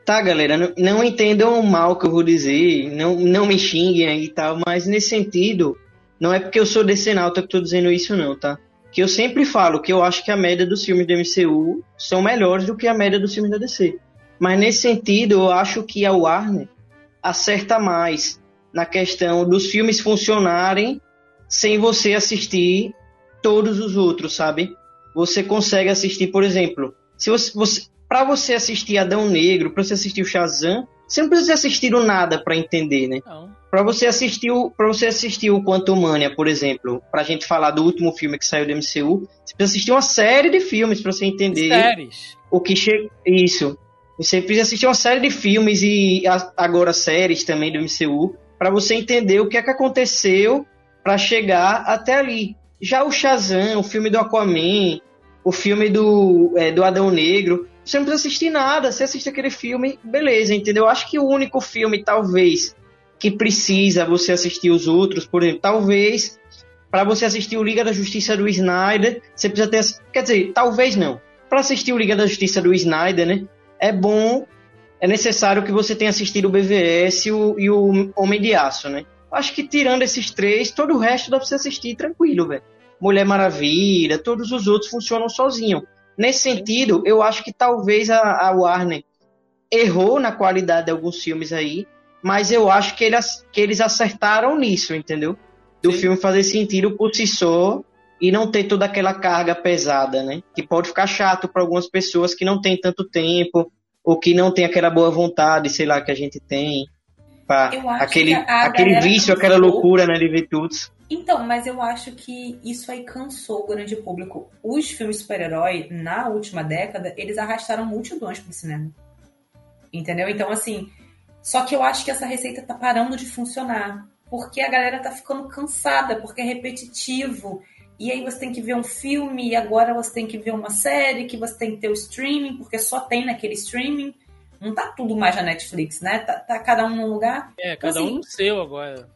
tá, galera, não, não entendam o mal que eu vou dizer, não, não me xinguem aí e tal, mas nesse sentido, não é porque eu sou decenalta que eu tô dizendo isso, não, tá? Que eu sempre falo que eu acho que a média dos filmes do MCU são melhores do que a média dos filmes da DC. Mas nesse sentido, eu acho que a Warner acerta mais na questão dos filmes funcionarem sem você assistir todos os outros, sabe? Você consegue assistir, por exemplo, se você, você para você assistir Adão Negro, para você assistir o Shazam, você não precisa assistir o nada para entender, né? Para você assistir o para você assistir o Quantum Mania, por exemplo, para a gente falar do último filme que saiu do MCU, você precisa assistir uma série de filmes para você entender Séries. o que chega isso. Você precisa assistir uma série de filmes e agora séries também do MCU para você entender o que é que aconteceu para chegar até ali. Já o Shazam, o filme do Aquaman, o filme do, é, do Adão Negro, você não precisa assistir nada. Você assiste aquele filme, beleza, entendeu? Acho que o único filme, talvez, que precisa você assistir os outros, por exemplo, talvez para você assistir o Liga da Justiça do Snyder, você precisa ter. Quer dizer, talvez não. Para assistir o Liga da Justiça do Snyder, né? é bom, é necessário que você tenha assistido o BVS e o, e o Homem de Aço, né? Acho que tirando esses três, todo o resto dá pra você assistir tranquilo, velho. Mulher Maravilha, todos os outros funcionam sozinho. Nesse sentido, eu acho que talvez a, a Warner errou na qualidade de alguns filmes aí, mas eu acho que eles, que eles acertaram nisso, entendeu? Do Sim. filme fazer sentido por si só e não ter toda aquela carga pesada, né? Que pode ficar chato para algumas pessoas que não têm tanto tempo ou que não tem aquela boa vontade, sei lá, que a gente tem. Aquele, aquele vício, aquela loucura, né, de ver tudo. Então, mas eu acho que isso aí cansou o grande público. Os filmes super-herói, na última década, eles arrastaram multidões pro cinema. Entendeu? Então, assim, só que eu acho que essa receita tá parando de funcionar. Porque a galera tá ficando cansada, porque é repetitivo. E aí você tem que ver um filme, e agora você tem que ver uma série, que você tem que ter o streaming, porque só tem naquele streaming. Não tá tudo mais na Netflix, né? Tá, tá cada um num lugar. É, cada então, assim, um no seu agora.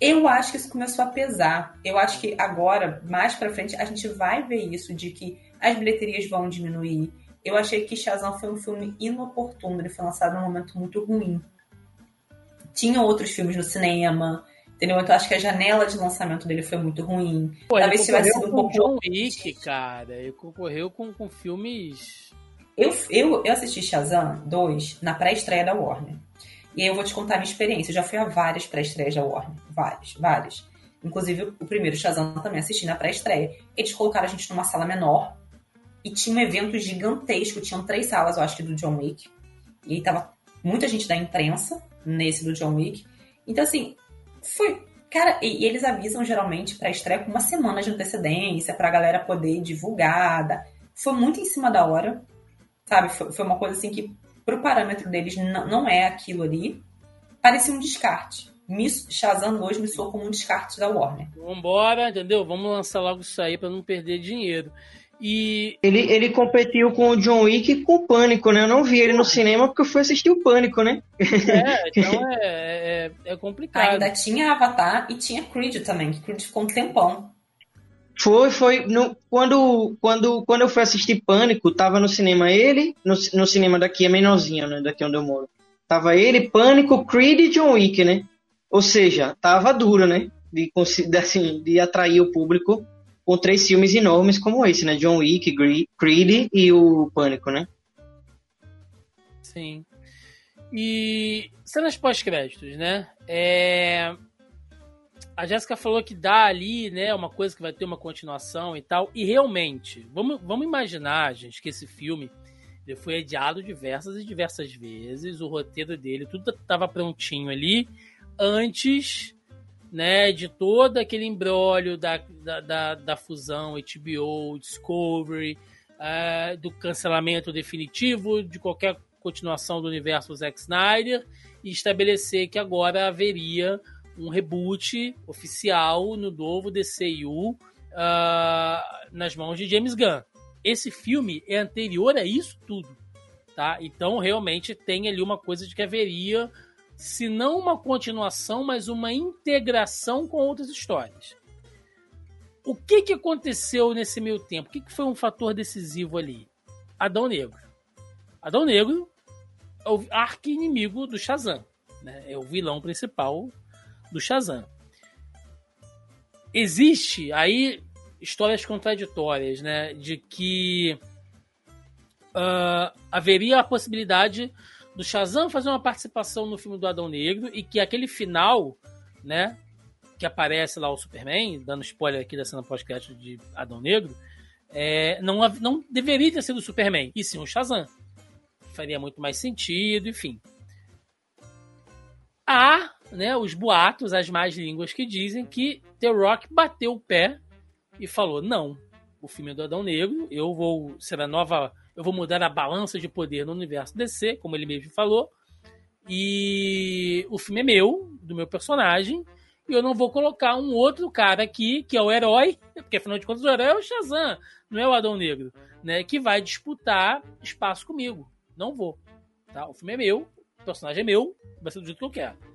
Eu acho que isso começou a pesar. Eu acho que agora, mais pra frente, a gente vai ver isso, de que as bilheterias vão diminuir. Eu achei que Shazam foi um filme inoportuno, ele foi lançado num momento muito ruim. Tinha outros filmes no cinema, entendeu? Então acho que a janela de lançamento dele foi muito ruim. Pô, Talvez tivesse sido um pouco. John Wick, cara, ele concorreu com, com filmes. Eu, eu, eu assisti Shazam 2 na pré-estreia da Warner. E aí eu vou te contar a minha experiência. Eu já fui a várias pré-estreias da Warner. Várias, várias. Inclusive, o primeiro Shazam também assisti na pré-estreia. Eles colocaram a gente numa sala menor. E tinha um evento gigantesco. Tinham três salas, eu acho que, do John Wick. E aí tava muita gente da imprensa nesse do John Wick. Então, assim, foi. Cara, e, e eles avisam geralmente pra estreia com uma semana de antecedência, pra galera poder divulgada. Foi muito em cima da hora. Sabe? Foi, foi uma coisa assim que pro parâmetro deles não é aquilo ali, parecia um descarte. Me, Shazam hoje me soou como um descarte da Warner. Vambora, entendeu? Vamos lançar logo isso aí para não perder dinheiro. E. Ele, ele competiu com o John Wick e com o Pânico, né? Eu não vi ele no cinema porque eu fui assistir o Pânico, né? É, então é, é, é complicado. Ainda tinha Avatar e tinha Creed também, que Creed ficou um tempão. Foi, foi. No, quando, quando, quando eu fui assistir Pânico, tava no cinema ele, no, no cinema daqui é menorzinho, né? Daqui onde eu moro. Tava ele, Pânico, Creed e John Wick, né? Ou seja, tava duro, né? De, assim, de atrair o público com três filmes enormes como esse, né? John Wick, Creed e o Pânico, né? Sim. E cenas pós-créditos, né? É a Jéssica falou que dá ali, né, uma coisa que vai ter uma continuação e tal. E realmente, vamos, vamos imaginar, gente, que esse filme ele foi adiado diversas e diversas vezes. O roteiro dele, tudo estava prontinho ali antes, né, de todo aquele embrólio da, da, da, da fusão HBO, Discovery, uh, do cancelamento definitivo de qualquer continuação do universo Zack Snyder e estabelecer que agora haveria um reboot oficial no novo DCU uh, ah, nas mãos de James Gunn. Esse filme é anterior a isso tudo, tá? Então realmente tem ali uma coisa de que haveria, se não uma continuação, mas uma integração com outras histórias. O que, que aconteceu nesse meio tempo? O que, que foi um fator decisivo ali? Adão Negro. Adão Negro é o arqui-inimigo do Shazam. Né? É o vilão principal do Shazam. Existe aí histórias contraditórias, né? De que uh, haveria a possibilidade do Shazam fazer uma participação no filme do Adão Negro e que aquele final, né? Que aparece lá o Superman, dando spoiler aqui da cena pós-crédito de Adão Negro, é, não, não deveria ter sido o Superman, e sim o Shazam. Faria muito mais sentido, enfim. Há né, os boatos, as más línguas que dizem que The Rock bateu o pé e falou: não, o filme é do Adão Negro, eu vou ser a nova. Eu vou mudar a balança de poder no universo DC, como ele mesmo falou. E o filme é meu, do meu personagem, e eu não vou colocar um outro cara aqui, que é o herói, porque afinal de contas o herói é o Shazam, não é o Adão Negro, né? Que vai disputar espaço comigo. Não vou. Tá? O filme é meu, o personagem é meu, vai ser do jeito que eu quero.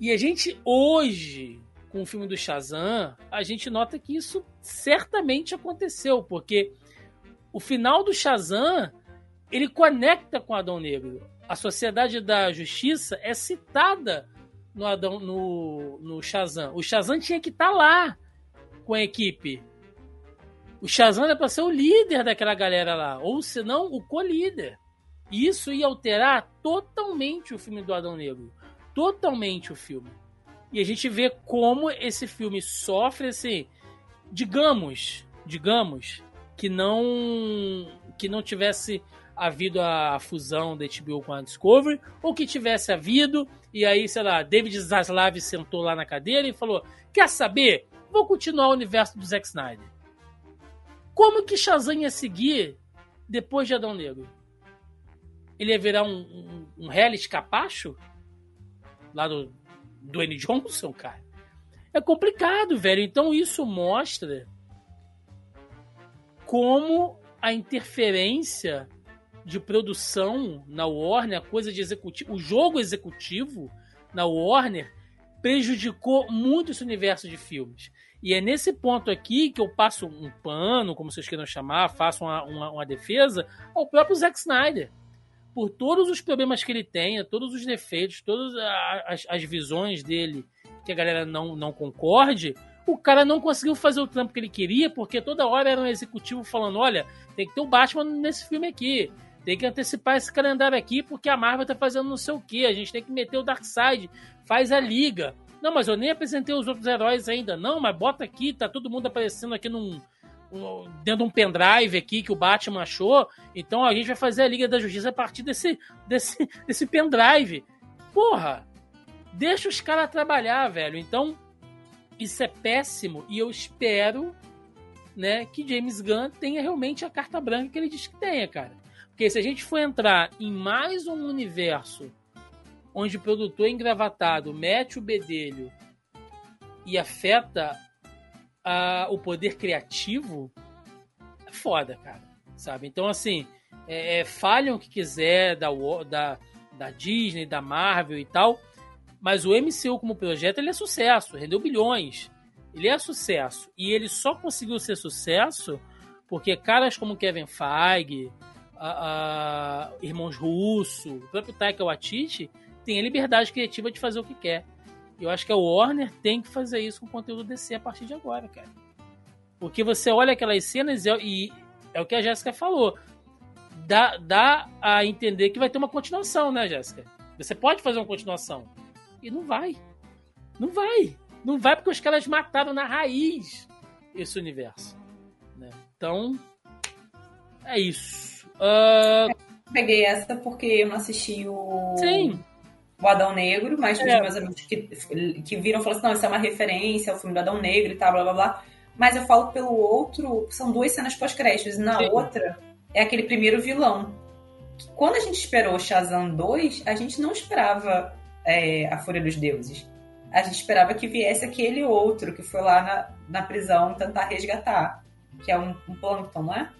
E a gente hoje, com o filme do Shazam, a gente nota que isso certamente aconteceu, porque o final do Shazam ele conecta com Adão Negro. A Sociedade da Justiça é citada no Adão no, no Shazam. O Shazam tinha que estar tá lá com a equipe. O Shazam era para ser o líder daquela galera lá, ou se não, o co-líder. E isso ia alterar totalmente o filme do Adão Negro totalmente o filme. E a gente vê como esse filme sofre assim, digamos, digamos que não que não tivesse havido a fusão da HBO com a Discovery, ou que tivesse havido, e aí, sei lá, David Zaslav sentou lá na cadeira e falou: Quer saber? Vou continuar o universo do Zack Snyder. Como que Shazam ia seguir depois de Adão Negro? Ele ia virar um, um, um reality capacho? Lá do Dwayne Johnson, cara? É complicado, velho. Então isso mostra como a interferência de produção na Warner, a coisa de executivo, o jogo executivo na Warner prejudicou muito esse universo de filmes. E é nesse ponto aqui que eu passo um pano, como vocês queiram chamar, faço uma, uma, uma defesa ao próprio Zack Snyder. Por todos os problemas que ele tenha, todos os defeitos, todas as, as visões dele que a galera não, não concorde, o cara não conseguiu fazer o trampo que ele queria, porque toda hora era um executivo falando: olha, tem que ter o Batman nesse filme aqui. Tem que antecipar esse calendário aqui, porque a Marvel tá fazendo não sei o que. A gente tem que meter o Darkseid. Faz a liga. Não, mas eu nem apresentei os outros heróis ainda. Não, mas bota aqui, tá todo mundo aparecendo aqui num. Dentro de um pendrive aqui que o Batman achou. Então a gente vai fazer a Liga da Justiça a partir desse, desse, desse pendrive. Porra! Deixa os caras trabalhar, velho. Então, isso é péssimo e eu espero né, que James Gunn tenha realmente a carta branca que ele diz que tenha, cara. Porque se a gente for entrar em mais um universo onde o produtor engravatado mete o bedelho e afeta o poder criativo, é foda, cara. Sabe? Então, assim, é, é, falham o que quiser da, da, da Disney, da Marvel e tal, mas o MCU como projeto ele é sucesso, rendeu bilhões. Ele é sucesso. E ele só conseguiu ser sucesso porque caras como Kevin Feige, a, a, irmãos Russo, o próprio Taika Waititi, tem a liberdade criativa de fazer o que quer. Eu acho que a Warner tem que fazer isso com o conteúdo DC a partir de agora, cara. Porque você olha aquelas cenas e, e é o que a Jéssica falou. Dá, dá a entender que vai ter uma continuação, né, Jéssica? Você pode fazer uma continuação. E não vai. Não vai. Não vai porque os caras mataram na raiz esse universo. Né? Então, é isso. Uh... Peguei essa porque eu não assisti o. Sim. O Adão Negro, mas é. os meus amigos que, que viram falaram assim: não, isso é uma referência ao filme do Adão Negro e tal, blá blá blá. Mas eu falo pelo outro, são duas cenas pós-créditos, e na Sim. outra é aquele primeiro vilão. Quando a gente esperou Shazam 2, a gente não esperava é, a Fúria dos Deuses. A gente esperava que viesse aquele outro que foi lá na, na prisão tentar resgatar. Que é um, um Plankton, não é?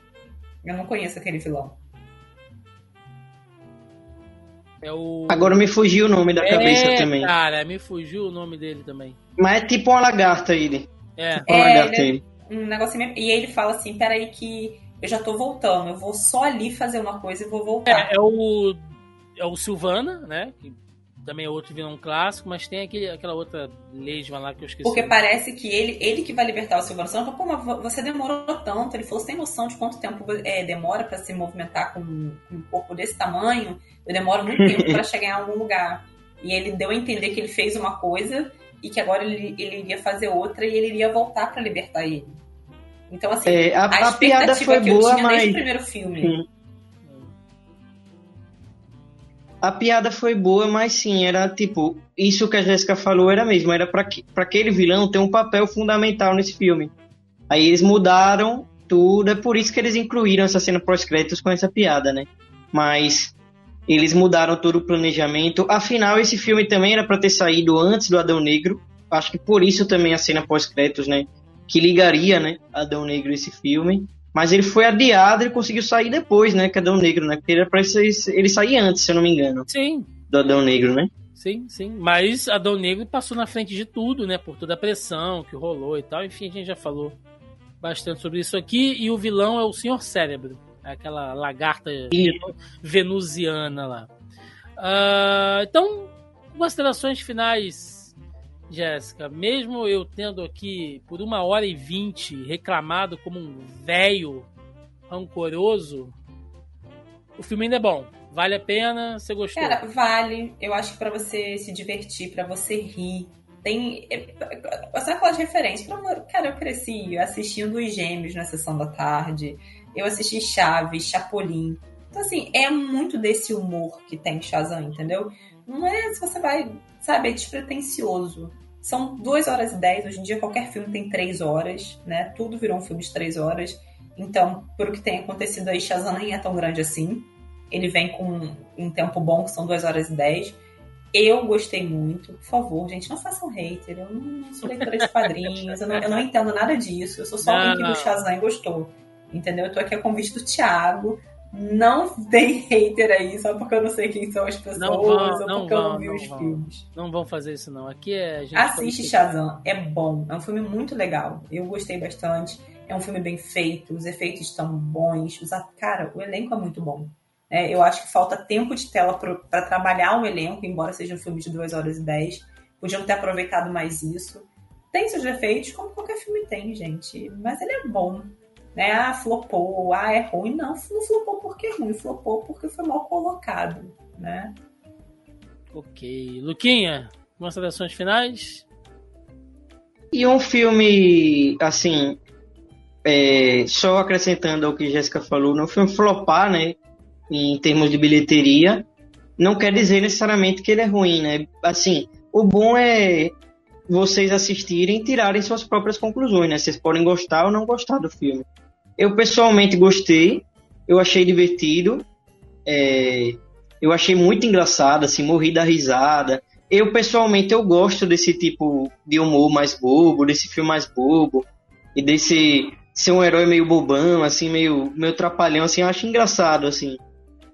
Eu não conheço aquele vilão. É o... Agora me fugiu o nome da é, cabeça também. Cara, me fugiu o nome dele também. Mas é tipo uma lagarta ele. É. Tipo uma é, lagarta ele. É um negocinho. E ele fala assim: peraí, que eu já tô voltando. Eu vou só ali fazer uma coisa e vou voltar. É, é o. É o Silvana, né? Que também é outro vilão clássico, mas tem aquele, aquela outra lesma lá que eu esqueci. Porque parece que ele, ele que vai libertar o Silvano Santos. Pô, mas você demorou tanto. Ele falou: você tem noção de quanto tempo é, demora para se movimentar com, com, um corpo desse tamanho? Eu demoro muito tempo para chegar em algum lugar. E ele deu a entender que ele fez uma coisa e que agora ele, ele iria fazer outra e ele iria voltar para libertar ele. Então, assim, é, a, a, a piada foi boa, mas... desde o primeiro filme. Hum a piada foi boa, mas sim, era tipo, isso que a Jéssica falou era mesmo, era para aquele vilão ter um papel fundamental nesse filme. Aí eles mudaram tudo, é por isso que eles incluíram essa cena pós-créditos com essa piada, né? Mas eles mudaram todo o planejamento. Afinal, esse filme também era para ter saído antes do Adão Negro. Acho que por isso também a cena pós-créditos, né? Que ligaria, né? Adão Negro esse filme. Mas ele foi adiado e conseguiu sair depois, né? Que Adão Negro, né? Porque era pra ele sair antes, se eu não me engano. Sim. Do Adão Negro, né? Sim, sim. Mas Adão Negro passou na frente de tudo, né? Por toda a pressão que rolou e tal. Enfim, a gente já falou bastante sobre isso aqui. E o vilão é o Senhor Cérebro. É aquela lagarta venusiana lá. Uh, então, considerações finais Jéssica, mesmo eu tendo aqui por uma hora e vinte reclamado como um velho rancoroso, o filme ainda é bom. Vale a pena? Você gostou? Cara, vale. Eu acho que para você se divertir, para você rir, tem. São aquelas referências. Cara, eu cresci assistindo os Gêmeos na sessão da tarde. Eu assisti Chaves, Chapolin. Então, assim, é muito desse humor que tem Shazam, entendeu? Não é se você vai, sabe, é despretensioso. São 2 horas e 10, hoje em dia qualquer filme tem 3 horas, né? Tudo virou um filme de 3 horas. Então, por o que tem acontecido aí, Shazam nem é tão grande assim. Ele vem com um tempo bom, que são 2 horas e 10. Eu gostei muito. Por favor, gente, não façam hater. Eu não sou leitora de quadrinhos, eu não, eu não entendo nada disso. Eu sou só alguém que viu Shazam e gostou. Entendeu? Eu tô aqui a convite do Thiago. Não tem hater aí só porque eu não sei quem são as pessoas não vão, ou porque vão, eu não vi não os vão. filmes. Não vão fazer isso, não. Aqui é. Assiste Shazam, é bom. É um filme muito legal. Eu gostei bastante. É um filme bem feito, os efeitos estão bons. Os... Cara, o elenco é muito bom. É, eu acho que falta tempo de tela para trabalhar o elenco, embora seja um filme de 2 horas e 10. Podiam ter aproveitado mais isso. Tem seus defeitos, como qualquer filme tem, gente. Mas ele é bom. Né? Ah, flopou, ah, é ruim. Não, não flopou porque é ruim, flopou porque foi mal colocado. Né? Ok. Luquinha, considerações finais? E um filme, assim, é, só acrescentando ao que Jéssica falou, no filme flopar, né? em termos de bilheteria, não quer dizer necessariamente que ele é ruim, né? Assim, o bom é vocês assistirem e tirarem suas próprias conclusões, né? Vocês podem gostar ou não gostar do filme. Eu pessoalmente gostei, eu achei divertido, é, eu achei muito engraçado, assim, morri da risada. Eu pessoalmente eu gosto desse tipo de humor mais bobo, desse filme mais bobo e desse ser um herói meio bobão, assim, meio meio trapalhão, assim, eu acho engraçado, assim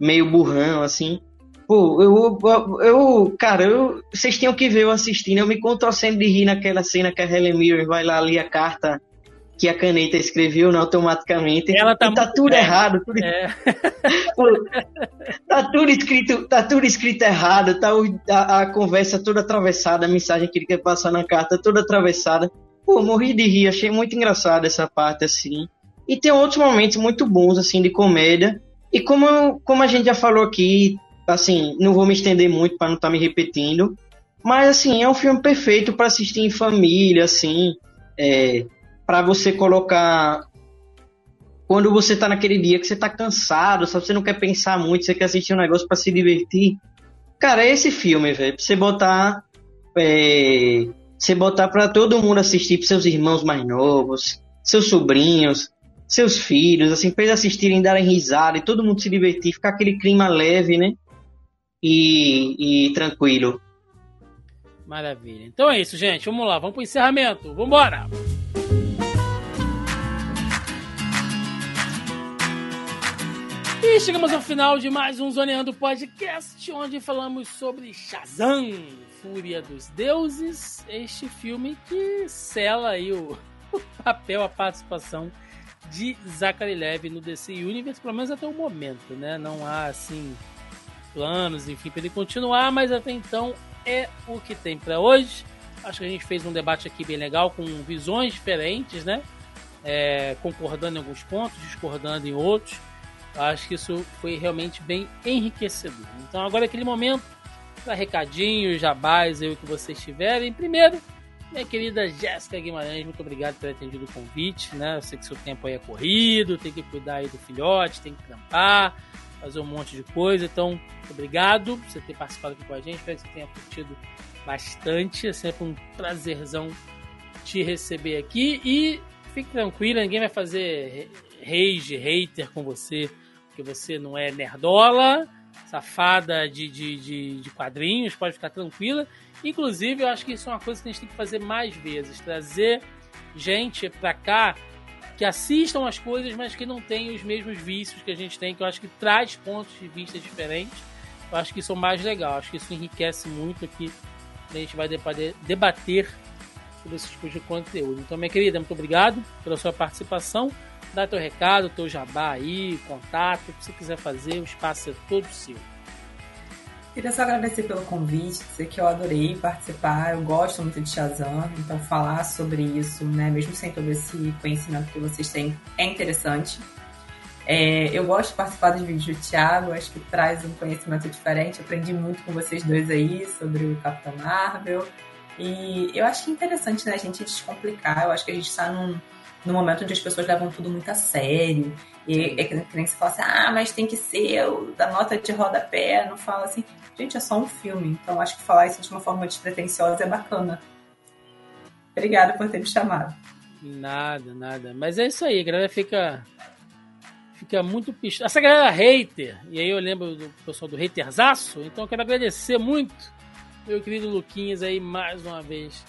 meio burrão, assim. Pô, eu, eu, cara, eu, vocês tinham que ver eu assistindo. Eu me contorcendo de rir naquela cena que a Helen Mirren vai lá ler a carta que a caneta escreveu né, automaticamente. Ela tá, tá tudo errado. Tudo... É. Tá tudo escrito, tá tudo escrito errado, tá a, a, conversa toda atravessada, a mensagem que ele quer passar na carta toda atravessada. Pô, morri de rir, achei muito engraçado essa parte assim. E tem outros momentos muito bons assim de comédia. E como, como a gente já falou aqui, assim, não vou me estender muito para não estar tá me repetindo, mas assim, é um filme perfeito para assistir em família, assim, é, para você colocar quando você tá naquele dia que você tá cansado, sabe, você não quer pensar muito, você quer assistir um negócio para se divertir. Cara, é esse filme, velho, pra você botar é, você botar para todo mundo assistir, para seus irmãos mais novos, seus sobrinhos, seus filhos, assim, pra eles assistirem, darem risada e todo mundo se divertir, ficar aquele clima leve, né? E, e tranquilo. Maravilha. Então é isso, gente. Vamos lá, vamos pro encerramento. Vambora! E chegamos ao final de mais um Zoneando Podcast, onde falamos sobre Shazam, Fúria dos Deuses, este filme que sela aí o, o papel, a participação de Zachary Levi no DC Universe, pelo menos até o momento, né? Não há assim planos, enfim, para ele continuar, mas até então é o que tem para hoje. Acho que a gente fez um debate aqui bem legal com visões diferentes, né? É, concordando em alguns pontos, discordando em outros. Acho que isso foi realmente bem enriquecedor. Então agora é aquele momento para recadinhos, jabás, aí o que vocês tiverem. Primeiro, minha querida Jéssica Guimarães, muito obrigado por ter atendido o convite, né? Eu sei que seu tempo aí é corrido, tem que cuidar aí do filhote, tem que trampar, fazer um monte de coisa. Então, obrigado por você ter participado aqui com a gente. Espero que você tenha curtido bastante. É sempre um prazerzão te receber aqui. E fique tranquila, ninguém vai fazer rage, hater com você, porque você não é nerdola, safada de, de, de, de quadrinhos, pode ficar tranquila. Inclusive, eu acho que isso é uma coisa que a gente tem que fazer mais vezes, trazer gente pra cá que assistam as coisas, mas que não tenham os mesmos vícios que a gente tem, que eu acho que traz pontos de vista diferentes. Eu acho que isso é mais legal, acho que isso enriquece muito aqui. A gente vai debater sobre esse tipo de conteúdo. Então, minha querida, muito obrigado pela sua participação. Dá teu recado, teu jabá aí, contato, o que você quiser fazer, o espaço é todo seu. Queria só agradecer pelo convite, dizer que eu adorei participar, eu gosto muito de Shazam, então falar sobre isso, né, mesmo sem todo esse conhecimento que vocês têm, é interessante. É, eu gosto de participar dos vídeos do Thiago, acho que traz um conhecimento diferente. Aprendi muito com vocês dois aí sobre o Capitão Marvel. E eu acho que é interessante né, a gente descomplicar. Eu acho que a gente está num, num momento onde as pessoas levam tudo muito a sério E é que nem você fala assim, ah, mas tem que ser o da nota de rodapé, não fala assim. Gente, é só um filme, então acho que falar isso de uma forma despretensiosa é bacana. Obrigada por ter me chamado. Nada, nada. Mas é isso aí, a galera fica. Fica muito pistola. Essa galera hater, e aí eu lembro do pessoal do haterzaço, então eu quero agradecer muito meu querido Luquinhas aí mais uma vez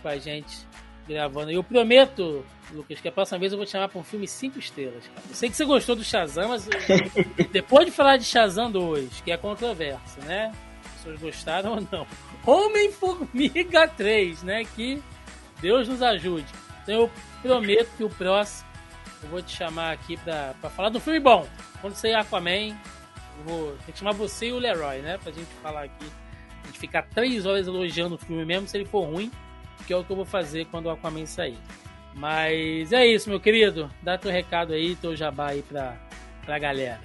com a gente gravando. Eu prometo, Lucas, que a próxima vez eu vou te chamar para um filme 5 estrelas. Cara. Eu sei que você gostou do Shazam, mas depois de falar de Shazam 2, que é controverso, né? As pessoas gostaram ou não. Homem-Formiga 3, né? Que Deus nos ajude. Então eu prometo que o próximo eu vou te chamar aqui para falar do filme bom. Quando sair Aquaman, eu vou ter que chamar você e o Leroy, né? Pra gente falar aqui. A gente ficar três horas elogiando o filme mesmo se ele for ruim que é o que eu vou fazer quando o Aquaman sair. Mas é isso, meu querido. Dá teu recado aí, teu jabá aí pra, pra galera.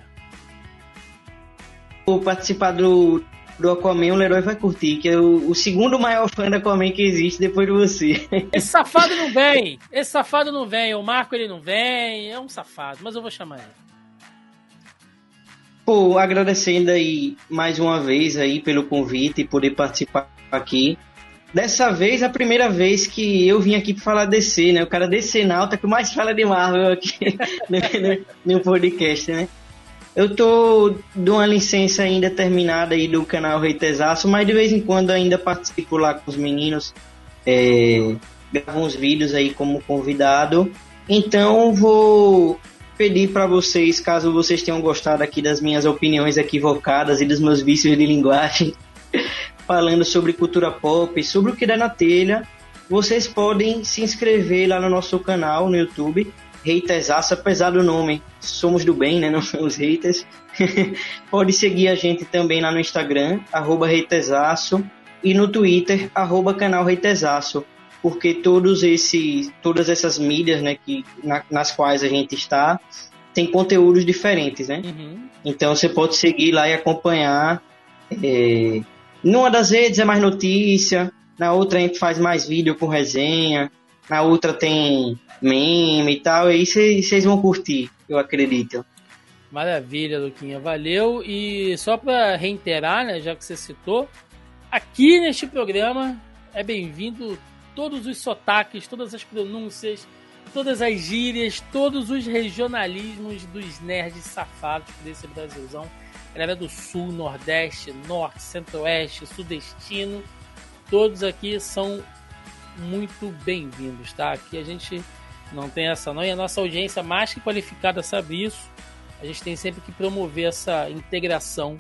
Vou participar do, do Aquaman, o Leroy vai curtir, que é o, o, segundo maior fã do Aquaman que existe depois de você. Esse safado não vem! Esse safado não vem. O Marco ele não vem. É um safado, mas eu vou chamar ele. Pô, agradecendo aí mais uma vez aí pelo convite e poder participar aqui. Dessa vez, a primeira vez que eu vim aqui para falar DC, né? O cara DC Nauta que mais fala de Marvel aqui no, no, podcast, né? Eu tô de uma licença ainda terminada aí do canal Reitesaço, mas de vez em quando ainda participo lá com os meninos, é, gravo uns vídeos aí como convidado. Então vou pedir para vocês, caso vocês tenham gostado aqui das minhas opiniões equivocadas e dos meus vícios de linguagem, falando sobre cultura pop, sobre o que dá na telha, vocês podem se inscrever lá no nosso canal no YouTube, Reitersaço, apesar do nome, somos do bem, né? Não somos haters. Pode seguir a gente também lá no Instagram, arroba Reitersaço, e no Twitter, arroba canal Reitersaço, porque todos esses, todas essas mídias, né, que, na, nas quais a gente está, tem conteúdos diferentes, né? Uhum. Então você pode seguir lá e acompanhar é, numa das redes é mais notícia, na outra a gente faz mais vídeo com resenha, na outra tem meme e tal, e vocês vão curtir, eu acredito. Maravilha, Luquinha, valeu. E só para reiterar, né, já que você citou, aqui neste programa é bem-vindo todos os sotaques, todas as pronúncias, todas as gírias, todos os regionalismos dos nerds safados desse Brasilzão galera do Sul, Nordeste, Norte, Centro-Oeste, Sudestino, todos aqui são muito bem-vindos, tá? Aqui a gente não tem essa não, e a nossa audiência mais que qualificada sabe isso. A gente tem sempre que promover essa integração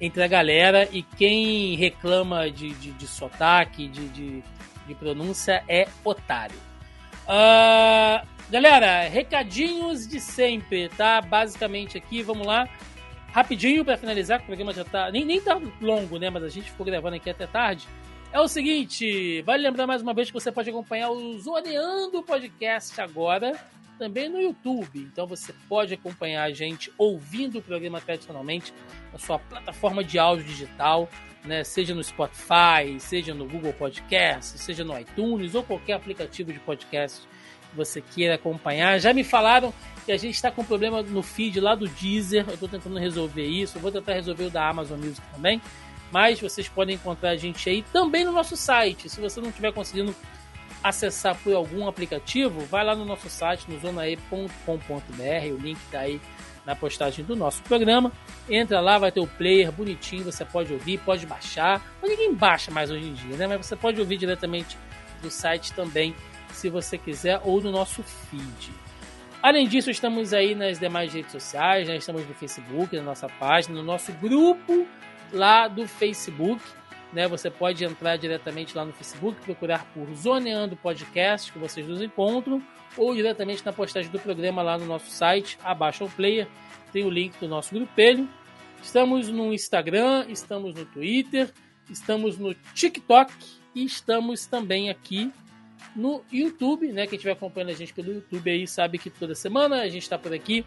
entre a galera e quem reclama de, de, de sotaque, de, de, de pronúncia é otário. Uh, galera, recadinhos de sempre, tá? Basicamente aqui, vamos lá. Rapidinho para finalizar, que o programa já tá. Nem, nem tá longo, né? Mas a gente ficou gravando aqui até tarde. É o seguinte, vale lembrar mais uma vez que você pode acompanhar o Zoneando Podcast agora, também no YouTube. Então você pode acompanhar a gente ouvindo o programa tradicionalmente na sua plataforma de áudio digital, né? Seja no Spotify, seja no Google Podcast, seja no iTunes ou qualquer aplicativo de podcast você queira acompanhar. Já me falaram que a gente está com problema no feed lá do Deezer. Eu estou tentando resolver isso. Eu vou tentar resolver o da Amazon Music também. Mas vocês podem encontrar a gente aí também no nosso site. Se você não estiver conseguindo acessar por algum aplicativo, vai lá no nosso site, no zonae.com.br. O link está aí na postagem do nosso programa. Entra lá, vai ter o player bonitinho, você pode ouvir, pode baixar. Ninguém baixa mais hoje em dia, né? Mas você pode ouvir diretamente do site também, se você quiser, ou no nosso feed. Além disso, estamos aí nas demais redes sociais, né? estamos no Facebook, na nossa página, no nosso grupo lá do Facebook. Né? Você pode entrar diretamente lá no Facebook, procurar por Zoneando Podcast, que vocês nos encontram, ou diretamente na postagem do programa lá no nosso site, abaixo ao player, tem o link do nosso grupelho. Estamos no Instagram, estamos no Twitter, estamos no TikTok e estamos também aqui no YouTube, né? Quem estiver acompanhando a gente pelo YouTube aí sabe que toda semana a gente está por aqui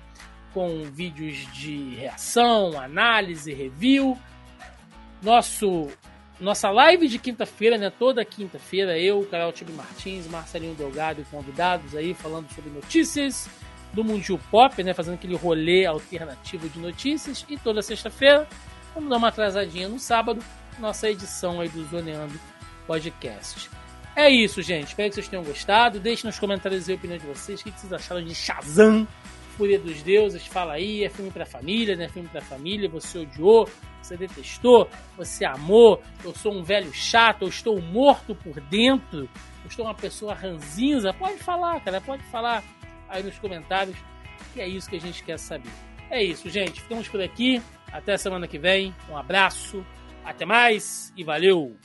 com vídeos de reação, análise, review. Nosso nossa live de quinta-feira, né? Toda quinta-feira, eu, Carol Tibe Martins, Marcelinho Delgado e convidados aí falando sobre notícias do Mundial Pop, né? Fazendo aquele rolê alternativo de notícias. E toda sexta-feira, vamos dar uma atrasadinha no sábado, nossa edição aí do Zoneando Podcast. É isso, gente. Espero que vocês tenham gostado. Deixe nos comentários a opinião de vocês. O que vocês acharam de Shazam? Fúria dos Deuses, fala aí, é filme pra família, né? Filme pra família, você odiou, você detestou, você amou, eu sou um velho chato, eu estou morto por dentro, eu estou uma pessoa ranzinza. Pode falar, cara, pode falar aí nos comentários, que é isso que a gente quer saber. É isso, gente. Ficamos por aqui. Até semana que vem. Um abraço, até mais e valeu!